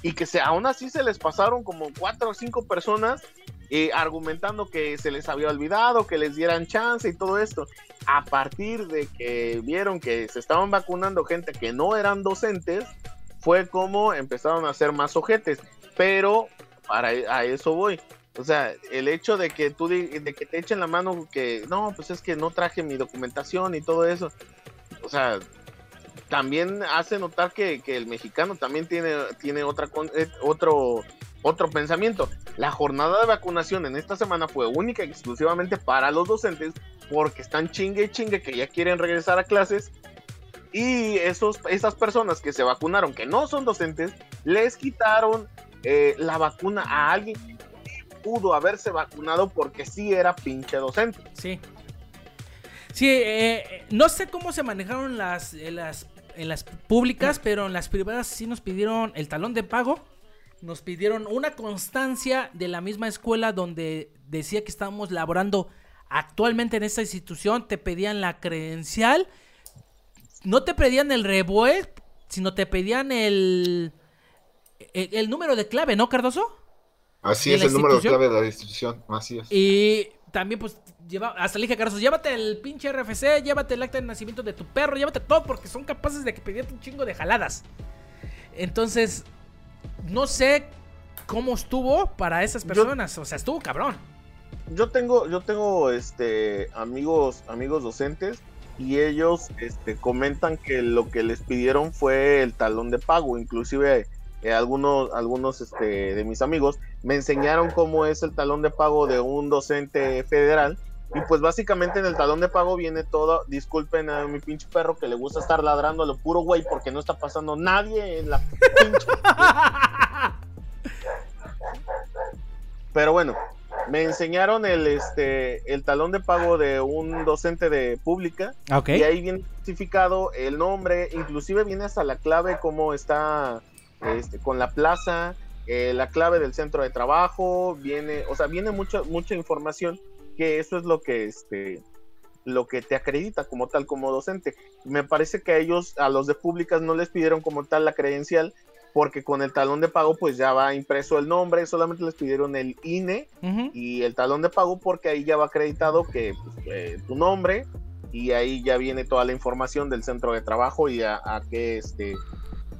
y que se, aún así se les pasaron como cuatro o cinco personas eh, argumentando que se les había olvidado, que les dieran chance y todo esto. A partir de que vieron que se estaban vacunando gente que no eran docentes, fue como empezaron a hacer más ojetes. Pero para a eso voy. O sea, el hecho de que tú de que te echen la mano que no, pues es que no traje mi documentación y todo eso o sea, también hace notar que, el mexicano también tiene, tiene otra, eh, otro, otro pensamiento. La jornada de vacunación en esta semana fue única y exclusivamente para los docentes porque están chingue y chingue que ya quieren regresar a clases y esos, esas personas que se vacunaron, que no son docentes, les quitaron eh, la vacuna a alguien que pudo haberse vacunado porque sí era pinche docente. Sí. Sí, eh, no sé cómo se manejaron las, en las, en las públicas, pero en las privadas sí nos pidieron el talón de pago. Nos pidieron una constancia de la misma escuela donde decía que estábamos laborando actualmente en esta institución. Te pedían la credencial. No te pedían el reboe, sino te pedían el, el, número de clave, ¿no, Cardoso? Así es, el número de clave de la institución. Así es. Y también, pues, lleva, hasta le dije a Carlos, llévate el pinche RFC, llévate el acta de nacimiento de tu perro, llévate todo porque son capaces de que pedirte un chingo de jaladas. Entonces, no sé cómo estuvo para esas personas, o sea, estuvo cabrón. Yo tengo, yo tengo este amigos, amigos docentes y ellos este, comentan que lo que les pidieron fue el talón de pago, inclusive eh, algunos, algunos este, de mis amigos me enseñaron cómo es el talón de pago de un docente federal y pues básicamente en el talón de pago viene todo, disculpen a mi pinche perro que le gusta estar ladrando a lo puro güey porque no está pasando nadie en la pinche. Pero bueno, me enseñaron el este el talón de pago de un docente de pública y ahí viene especificado el nombre, inclusive viene hasta la clave cómo está este, con la plaza, eh, la clave del centro de trabajo, viene, o sea, viene mucha mucha información que eso es lo que este lo que te acredita como tal como docente. Me parece que a ellos, a los de públicas, no les pidieron como tal la credencial, porque con el talón de pago pues ya va impreso el nombre, solamente les pidieron el INE y el talón de pago porque ahí ya va acreditado que pues, eh, tu nombre y ahí ya viene toda la información del centro de trabajo y a, qué este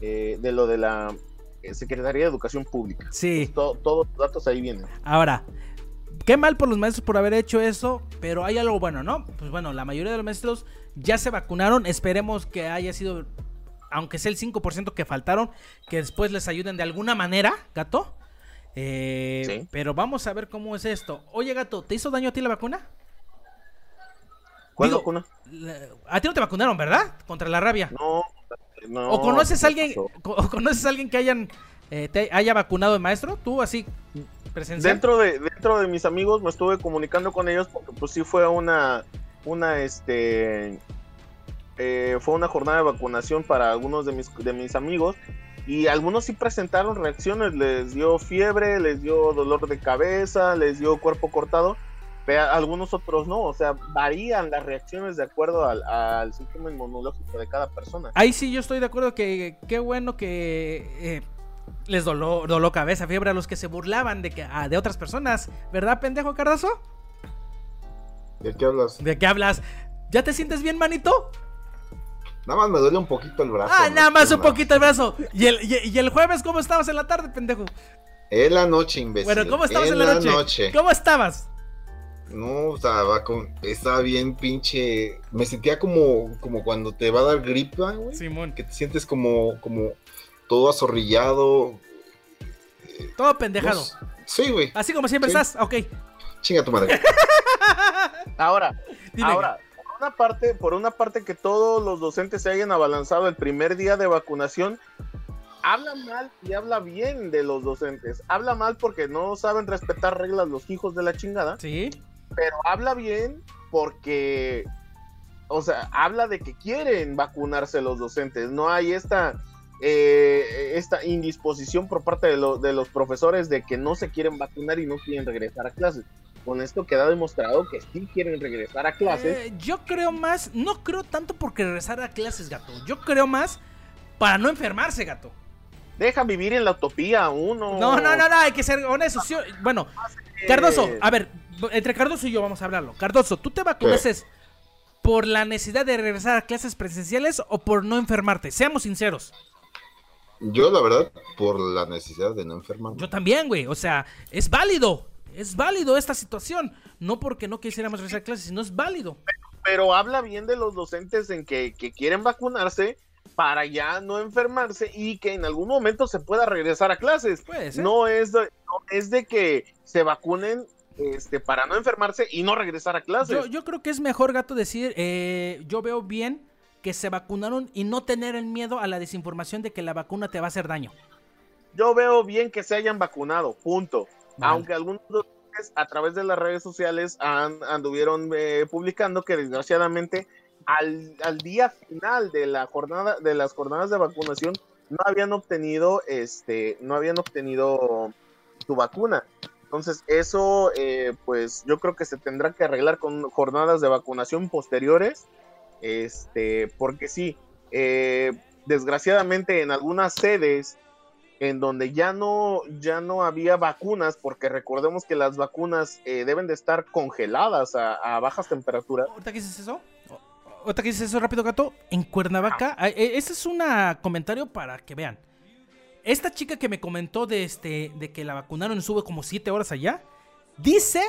eh, de lo de la eh, Secretaría de Educación Pública. Sí. Pues, todos los datos ahí vienen. Ahora, Qué mal por los maestros por haber hecho eso, pero hay algo bueno, ¿no? Pues bueno, la mayoría de los maestros ya se vacunaron. Esperemos que haya sido, aunque sea el 5% que faltaron, que después les ayuden de alguna manera, gato. Eh, sí. Pero vamos a ver cómo es esto. Oye, gato, ¿te hizo daño a ti la vacuna? ¿Cuál vacuna? A ti no te vacunaron, ¿verdad? Contra la rabia. No, no. ¿O conoces a alguien, o conoces a alguien que hayan, eh, te haya vacunado el maestro? ¿Tú así Dentro de, dentro de mis amigos me estuve comunicando con ellos porque pues sí fue una, una este, eh, fue una jornada de vacunación para algunos de mis, de mis amigos y algunos sí presentaron reacciones, les dio fiebre, les dio dolor de cabeza, les dio cuerpo cortado, pero algunos otros no, o sea, varían las reacciones de acuerdo al, al sistema inmunológico de cada persona. Ahí sí yo estoy de acuerdo que qué bueno que... Eh, les doló, doló cabeza, fiebre a los que se burlaban de, que, ah, de otras personas. ¿Verdad, pendejo Cardoso? ¿De qué hablas? ¿De qué hablas? ¿Ya te sientes bien, manito? Nada más me duele un poquito el brazo. Ah, nada más un poquito el brazo. ¿Y el, y, el, jueves cómo estabas en la tarde, pendejo? En la noche, imbécil. Bueno, ¿cómo estabas en, la, noche? ¿Cómo estabas? No, estaba, con, estaba bien pinche. Me sentía como, como cuando te va a dar gripa, güey. Simón. Que te sientes como, como todo azorrillado. Todo pendejado. No, sí, güey. Así como siempre Sí. estás, ok. Chinga tu madre. Ahora, Dime. ahora, por una parte, por una parte que todos los docentes se hayan abalanzado el primer día de vacunación, habla mal y habla bien de los docentes. Habla mal porque no saben respetar reglas los hijos de la chingada, Sí. pero habla bien porque, o sea, habla de que quieren vacunarse los docentes. No hay esta, eh, esta indisposición por parte de, lo- de los profesores de que no se quieren vacunar y no quieren regresar a clases. Con esto queda demostrado que sí quieren regresar a clases. Eh, yo creo más, no creo tanto porque regresar a clases, gato. Yo creo más para no enfermarse, gato. Deja vivir en la utopía uno. No, no, no, no, hay que ser honestos. sí, bueno, Cardoso, a ver, entre Cardoso y yo vamos a hablarlo. Cardoso, ¿tú te vacunaste por la necesidad de regresar a clases presenciales o por no enfermarte? Seamos sinceros. Yo, la verdad, por la necesidad de no enfermarme. Yo también, güey. O sea, es válido. Es válido esta situación. No porque no quisiéramos regresar a clases, sino es válido. Pero habla bien de los docentes en que, que quieren vacunarse para ya no enfermarse y que en algún momento se pueda regresar a clases. Puede ser. No es de, no es de que se vacunen este, para no enfermarse y no regresar a clases. Yo, yo creo que es mejor, gato, decir, eh, yo veo bien que se vacunaron y no tener el miedo a la desinformación de que la vacuna te va a hacer daño. Yo veo bien que se hayan vacunado, punto. Vale. Aunque algunos a través de las redes sociales han- anduvieron eh, publicando que desgraciadamente al, al día final de la jornada de las jornadas de vacunación no habían obtenido este no habían obtenido su vacuna entonces eso eh, pues yo creo que se tendrá que arreglar con jornadas de vacunación posteriores este porque sí eh, desgraciadamente en algunas sedes en donde ya no, ya no había vacunas, porque recordemos que las vacunas eh, deben de estar congeladas a, a bajas temperaturas. ¿Ahorita que dices eso? ¿Ahorita que dices eso rápido, gato? En Cuernavaca, Ah. eh, ese es un comentario para que vean. Esta chica que me comentó de, este, de que la vacunaron sube como 7 horas allá, dice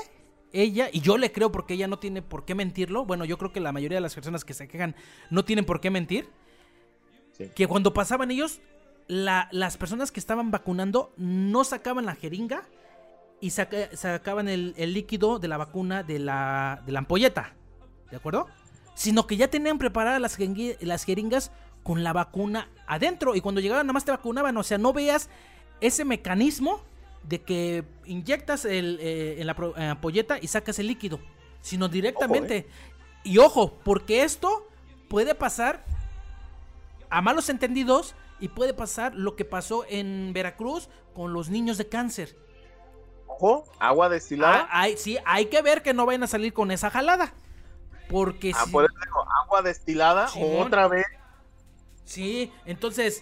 ella, y yo le creo porque ella no tiene por qué mentirlo, bueno, yo creo que la mayoría de las personas que se quejan no tienen por qué mentir, Sí. que cuando pasaban ellos, la- las personas que estaban vacunando no sacaban la jeringa y saca- sacaban el, el líquido de la vacuna de la, de la ampolleta, ¿de acuerdo? Sino que ya tenían preparadas las, las jeringas con la vacuna adentro y cuando llegaban nada más te vacunaban, o sea, no veas ese mecanismo de que inyectas el, eh, en la pro- en la ampolleta y sacas el líquido, sino directamente. Y ojo, porque esto puede pasar a malos entendidos y puede pasar lo que pasó en Veracruz con los niños de cáncer. Ojo, agua destilada. Ah, hay, sí, hay que ver que no vayan a salir con esa jalada. Porque Ah, sí, por eso agua destilada Simón. otra vez. sí, entonces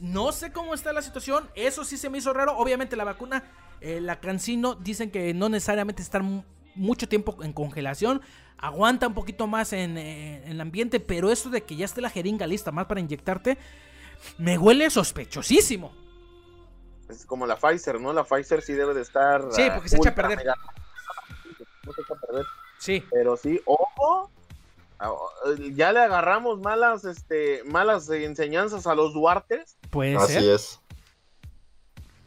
no sé cómo está la situación. Eso sí se me hizo raro. Obviamente la vacuna, eh, la Cancino, dicen que no necesariamente mu- mucho tiempo en congelación. Aguanta un poquito más en, eh, en el ambiente. Pero eso de que ya esté la jeringa lista más para inyectarte, me huele sospechosísimo. Es como la Pfizer, ¿no? La Pfizer sí debe de estar. Sí, porque se echa a perder. mega- No se echa a perder. Sí. Pero sí, ojo. Ah, Ya le agarramos malas, este, malas enseñanzas a los Duartes. Puede Así ser. es.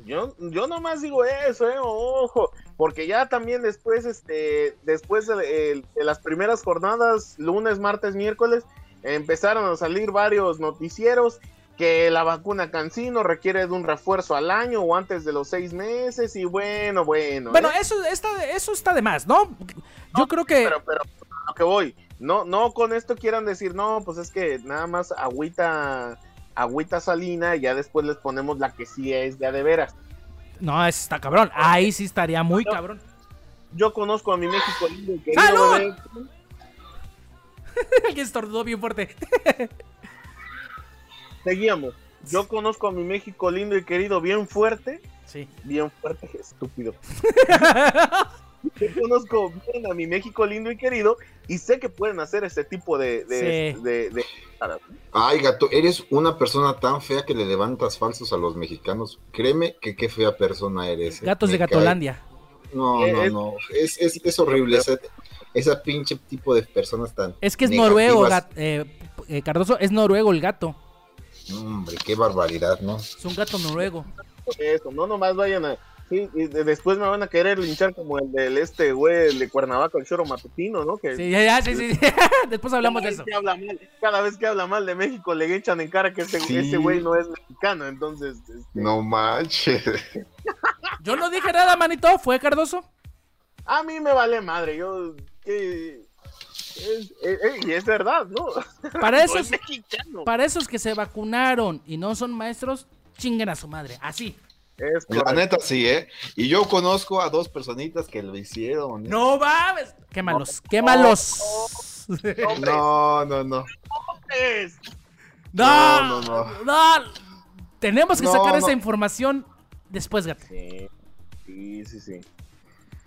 Yo, yo nomás digo eso, eh, ojo, porque ya también después, este, después de, de- de las primeras jornadas, lunes, martes, miércoles, empezaron a salir varios noticieros que la vacuna Cancino requiere de un refuerzo al año o antes de los seis meses y bueno, bueno. Bueno, ¿eh? eso está, eso está de más, ¿no? Yo creo que... pero, pero a lo que voy, no, no con esto quieran decir, no, pues es que nada más agüita, agüita salina y ya después les ponemos la que sí es ya de veras. No, está cabrón. Ahí sí estaría muy cabrón. Yo conozco a mi México lindo y querido ¡Salud! que estornudó bien fuerte. Seguíamos. Yo conozco a mi México lindo y querido bien fuerte. Sí. Bien fuerte, estúpido. Yo conozco bien a mi México lindo y querido y sé que pueden hacer este tipo de... de, Sí. de- de- Ay, gato, eres una persona tan fea que le levantas falsos a los mexicanos. Créeme que qué fea persona eres. ¿eh? Gatos de cae- Gatolandia. No, no, no. Es, es, es horrible. Esa, esa pinche tipo de personas tan. Es que es negativas. noruego, eh, eh, Cardoso, es noruego el gato. Hombre, qué barbaridad, ¿no? Es un gato noruego. Eso, no nomás vayan a. Sí, y de- después me van a querer linchar como el del este güey, el de Cuernavaca, el choro matutino, ¿no? Que Sí, ya, ya, sí, sí. Después hablamos de cada eso. vez que habla mal- cada vez que habla mal de México le echan en cara que ese Sí. ese güey no es mexicano, entonces. este, No manches. Yo no dije nada, manito. ¿Fue Cardoso? A mí me vale madre, yo. Que, es, eh, eh, y es verdad, ¿no? Para No esos, es mexicano. para esos que se vacunaron y no son maestros, chinguen a su madre. Así. Es La correcto. neta sí, ¿eh? Y yo conozco a dos personitas que lo hicieron. ¿eh? No mames. Quémalos, quémalos. No, no, no. No, No, no, no. Tenemos que No, sacar no. esa información después, gato. Sí, sí, sí. sí.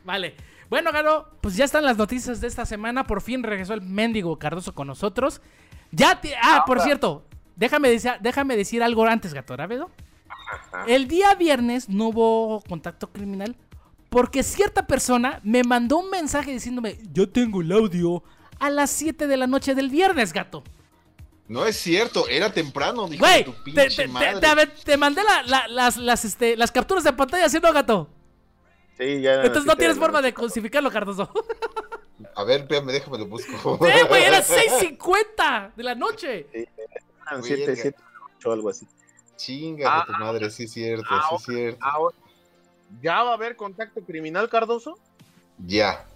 Vale. Bueno, Garo, pues ya están las noticias de esta semana. Por fin regresó el mendigo Cardoso con nosotros. Ya te... Ah, por cierto, déjame decir, déjame decir algo antes, gato, ¿rápido? El día viernes no hubo contacto criminal porque cierta persona me mandó un mensaje diciéndome, yo tengo el audio a las 7 de la noche del viernes, gato. No es cierto, era temprano, dijo Güey, tu te, pinche te- te- madre. te- te mandé la- la- las, las, este, las capturas de pantalla haciendo gato. Sí, ya. Entonces no sí, tienes forma de crucificarlo, Cardoso. A ver, espérame, déjame lo busco. Eh, güey, era 6.50 de la noche. eran siete, Verga. siete, ocho, algo así. Chinga Ah, tu madre, sí es cierto, ah, sí es cierto. Ahora, ¿ya va a haber contacto criminal, Cardoso? Ya,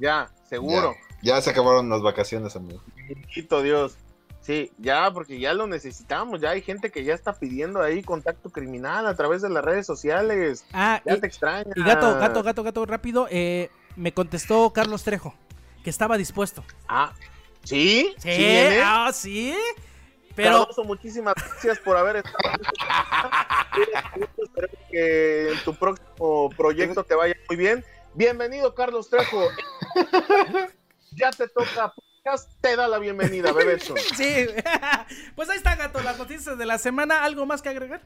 Ya, seguro. ya se acabaron las vacaciones, amigo. Bendito Dios. Sí, ya, porque ya lo necesitamos. Ya hay gente que ya está pidiendo ahí contacto criminal a través de las redes sociales. Ah, Ya y, te extraña. y gato, gato, gato, gato, rápido. eh, me contestó Carlos Trejo, que estaba dispuesto. Ah, ¿sí? Sí, viene? ah, sí. Pero, Cardoso, muchísimas gracias por haber estado. Espero que en tu próximo proyecto te vaya muy bien. Bienvenido, Carlos Trejo. ya te toca podcast, te da la bienvenida, Bebeson. sí. pues ahí está, gato, las noticias de la semana. ¿Algo más que agregar?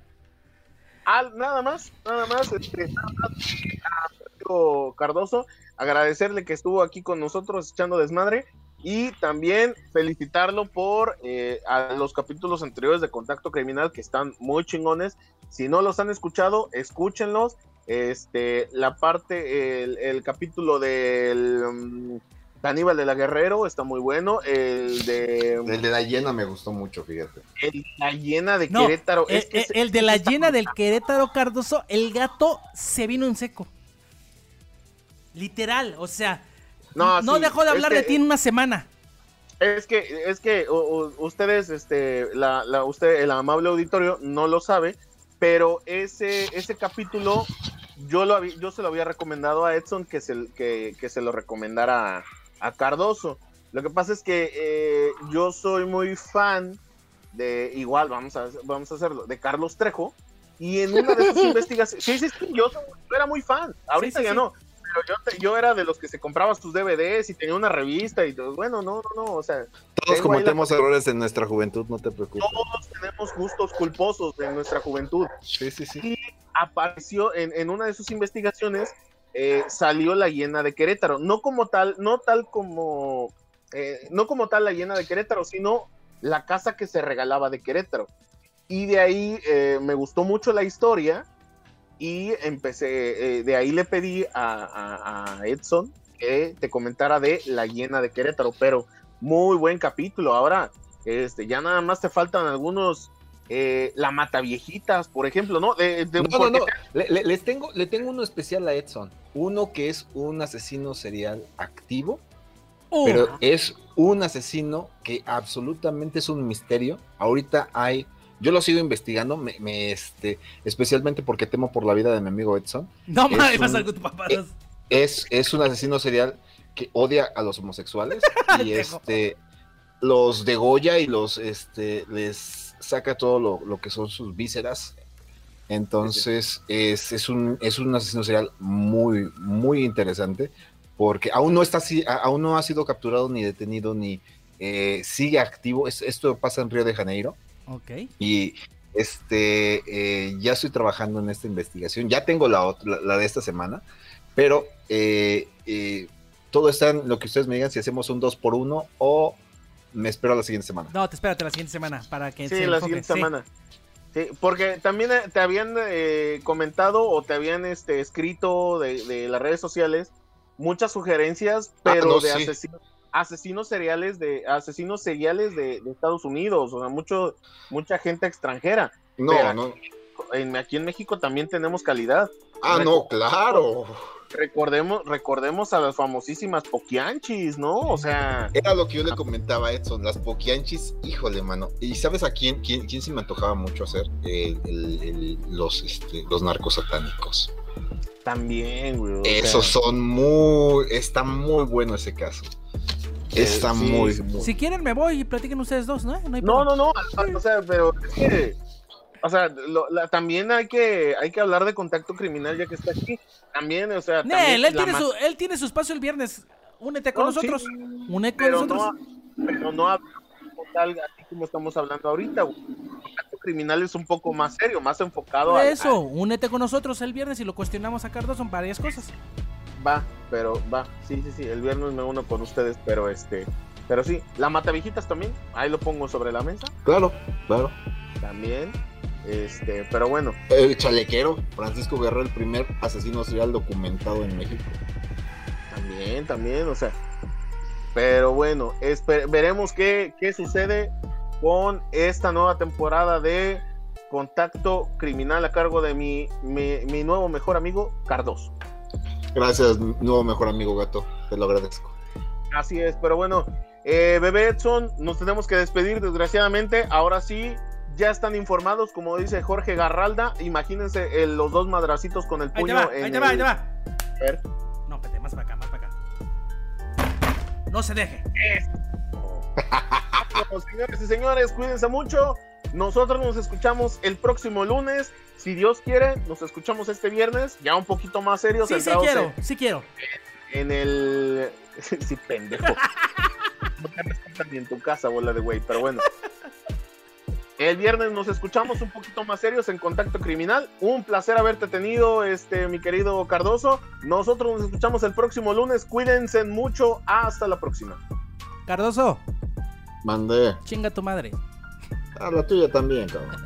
Al- nada más, nada más, este, nada más, a Sergio Cardoso, agradecerle que estuvo aquí con nosotros echando desmadre y también felicitarlo por eh, a los capítulos anteriores de Contacto Criminal que están muy chingones. Si no los han escuchado, escúchenlos. Este, la parte, el, el capítulo del mm, Caníbal de la Guerrero está muy bueno. El de El de la llena me gustó mucho, fíjate. el- la llena de No, Querétaro. Eh, es que eh, ese- el de la llena del Querétaro Cardoso, el gato se vino en seco. Literal, o sea, no, No, sí, dejó de hablar de ti en una semana. Es que, es que ustedes, este, la, la- usted, el amable auditorio, no lo sabe, pero ese, ese capítulo yo lo habí- yo se lo había recomendado a Edson que se, que, que se lo recomendara a, a Cardoso. Lo que pasa es que eh, yo soy muy fan de, igual, vamos a, vamos a hacerlo, de Carlos Trejo, y en una de sus investigaciones, sí, sí, sí, yo, era muy fan, ahorita sí, ya sí. no, pero yo, yo era de los que se compraba sus DVDs y tenía una revista y todo. Bueno, no, no, no, o sea, Todos ahí la- cometemos errores en nuestra juventud, no te preocupes. todos tenemos gustos culposos en nuestra juventud. Sí, sí, sí. Y apareció en, en una de sus investigaciones, eh, salió la hiena de Querétaro. No como tal, no tal como, eh, no como tal la hiena de Querétaro, sino la casa que se regalaba de Querétaro. Y de ahí eh, me gustó mucho la historia y empecé, eh, de ahí le pedí a, a- a Edson que te comentara de la hiena de Querétaro, pero muy buen capítulo. Ahora, este, ya nada más te faltan algunos, eh, la mata viejitas, por ejemplo, ¿no? De, de- No, no, porque no. Le, le- les tengo, le tengo uno especial a Edson. Uno que es un asesino serial activo, Uh, pero es un asesino que absolutamente es un misterio. Ahorita hay, yo lo sigo investigando, me, me, este, especialmente porque temo por la vida de mi amigo Edson. no es mames, vas a algo tu papá. eh, Es, es un asesino serial que odia a los homosexuales y este los degolla y los este les saca todo lo, lo que son sus vísceras. Entonces es, es un es un asesino serial muy muy interesante porque aún no está aún no ha sido capturado ni detenido ni eh, sigue activo. Es- esto pasa en Río de Janeiro Ok. y este eh, ya estoy trabajando en esta investigación. Ya tengo la, otra- la, la de esta semana, Pero eh, eh, todo está en lo que ustedes me digan si hacemos un 2 por 1 o me espero a la siguiente semana. No, te espérate la siguiente semana para que Sí, se la enfoque. siguiente Sí. semana. Sí, porque también eh, te habían eh, comentado o te habían este, escrito de, de las redes sociales muchas sugerencias, pero no, de sí. asesinos, asesinos seriales de asesinos seriales de, de Estados Unidos, o sea, mucho, mucha gente extranjera. No, no. En, aquí en México también tenemos calidad. Ah, no, claro. Recordemos, recordemos a las famosísimas Poquianchis, ¿no? O sea, Era lo que yo le comentaba a Edson, las poquianchis, híjole, mano. ¿Y sabes a quién, quién, quién se me antojaba mucho hacer? El- el- el- los, este, los narcos satánicos. también, güey. sea, Esos son muy, está muy bueno ese caso. Está sí, muy, sí. muy- Si quieren me voy y platiquen ustedes dos, ¿no? No, hay No, no, no, o sea, pero es que, o sea, lo- la- también hay que, hay que hablar de contacto criminal ya que está aquí. También, o sea, Nel, también él tiene, su, él tiene su espacio el viernes. Únete con No, nosotros. sí, Únete con pero nosotros. no, pero no tal, así como estamos hablando ahorita. güey. Contacto criminal es un poco más serio, más enfocado a eso, únete con nosotros el viernes y lo cuestionamos a Cardoso en varias cosas. Va, pero va, sí, sí, sí, el viernes me uno con ustedes, pero este, pero sí, la Matavijitas también, ahí lo pongo sobre la mesa, Claro, claro. también, este, pero bueno, El chalequero, Francisco Guerrero, el primer asesino serial documentado en México. también, también, o sea, pero bueno, veremos qué, qué sucede con esta nueva temporada de Contacto Criminal a cargo de mi, mi, mi nuevo mejor amigo, Cardoso. Gracias, nuevo mejor amigo gato. Te lo agradezco. Así es, pero bueno, eh, bebé Edson, nos tenemos que despedir desgraciadamente. Ahora sí, ya están informados, como dice Jorge Garralda. Imagínense el- los dos madracitos con el Ahí te puño va, en ahí te va, ahí te va. A ver. No, espérate, más para acá, más para acá. No se deje. Bueno, señores y señores, cuídense mucho. Nosotros nos escuchamos el próximo lunes. Si Dios quiere, nos escuchamos este viernes, ya un poquito más serios. Sí, sí quiero, sí quiero. En, en el. sí, pendejo. no te respetan ni en tu casa, bola de güey, pero bueno. El viernes nos escuchamos un poquito más serios en Contacto Criminal. Un placer haberte tenido, este, mi querido Cardoso. Nosotros nos escuchamos el próximo lunes. Cuídense mucho. Hasta la próxima. Cardoso, Mandé. chinga tu madre. Ah, la tuya también, cabrón.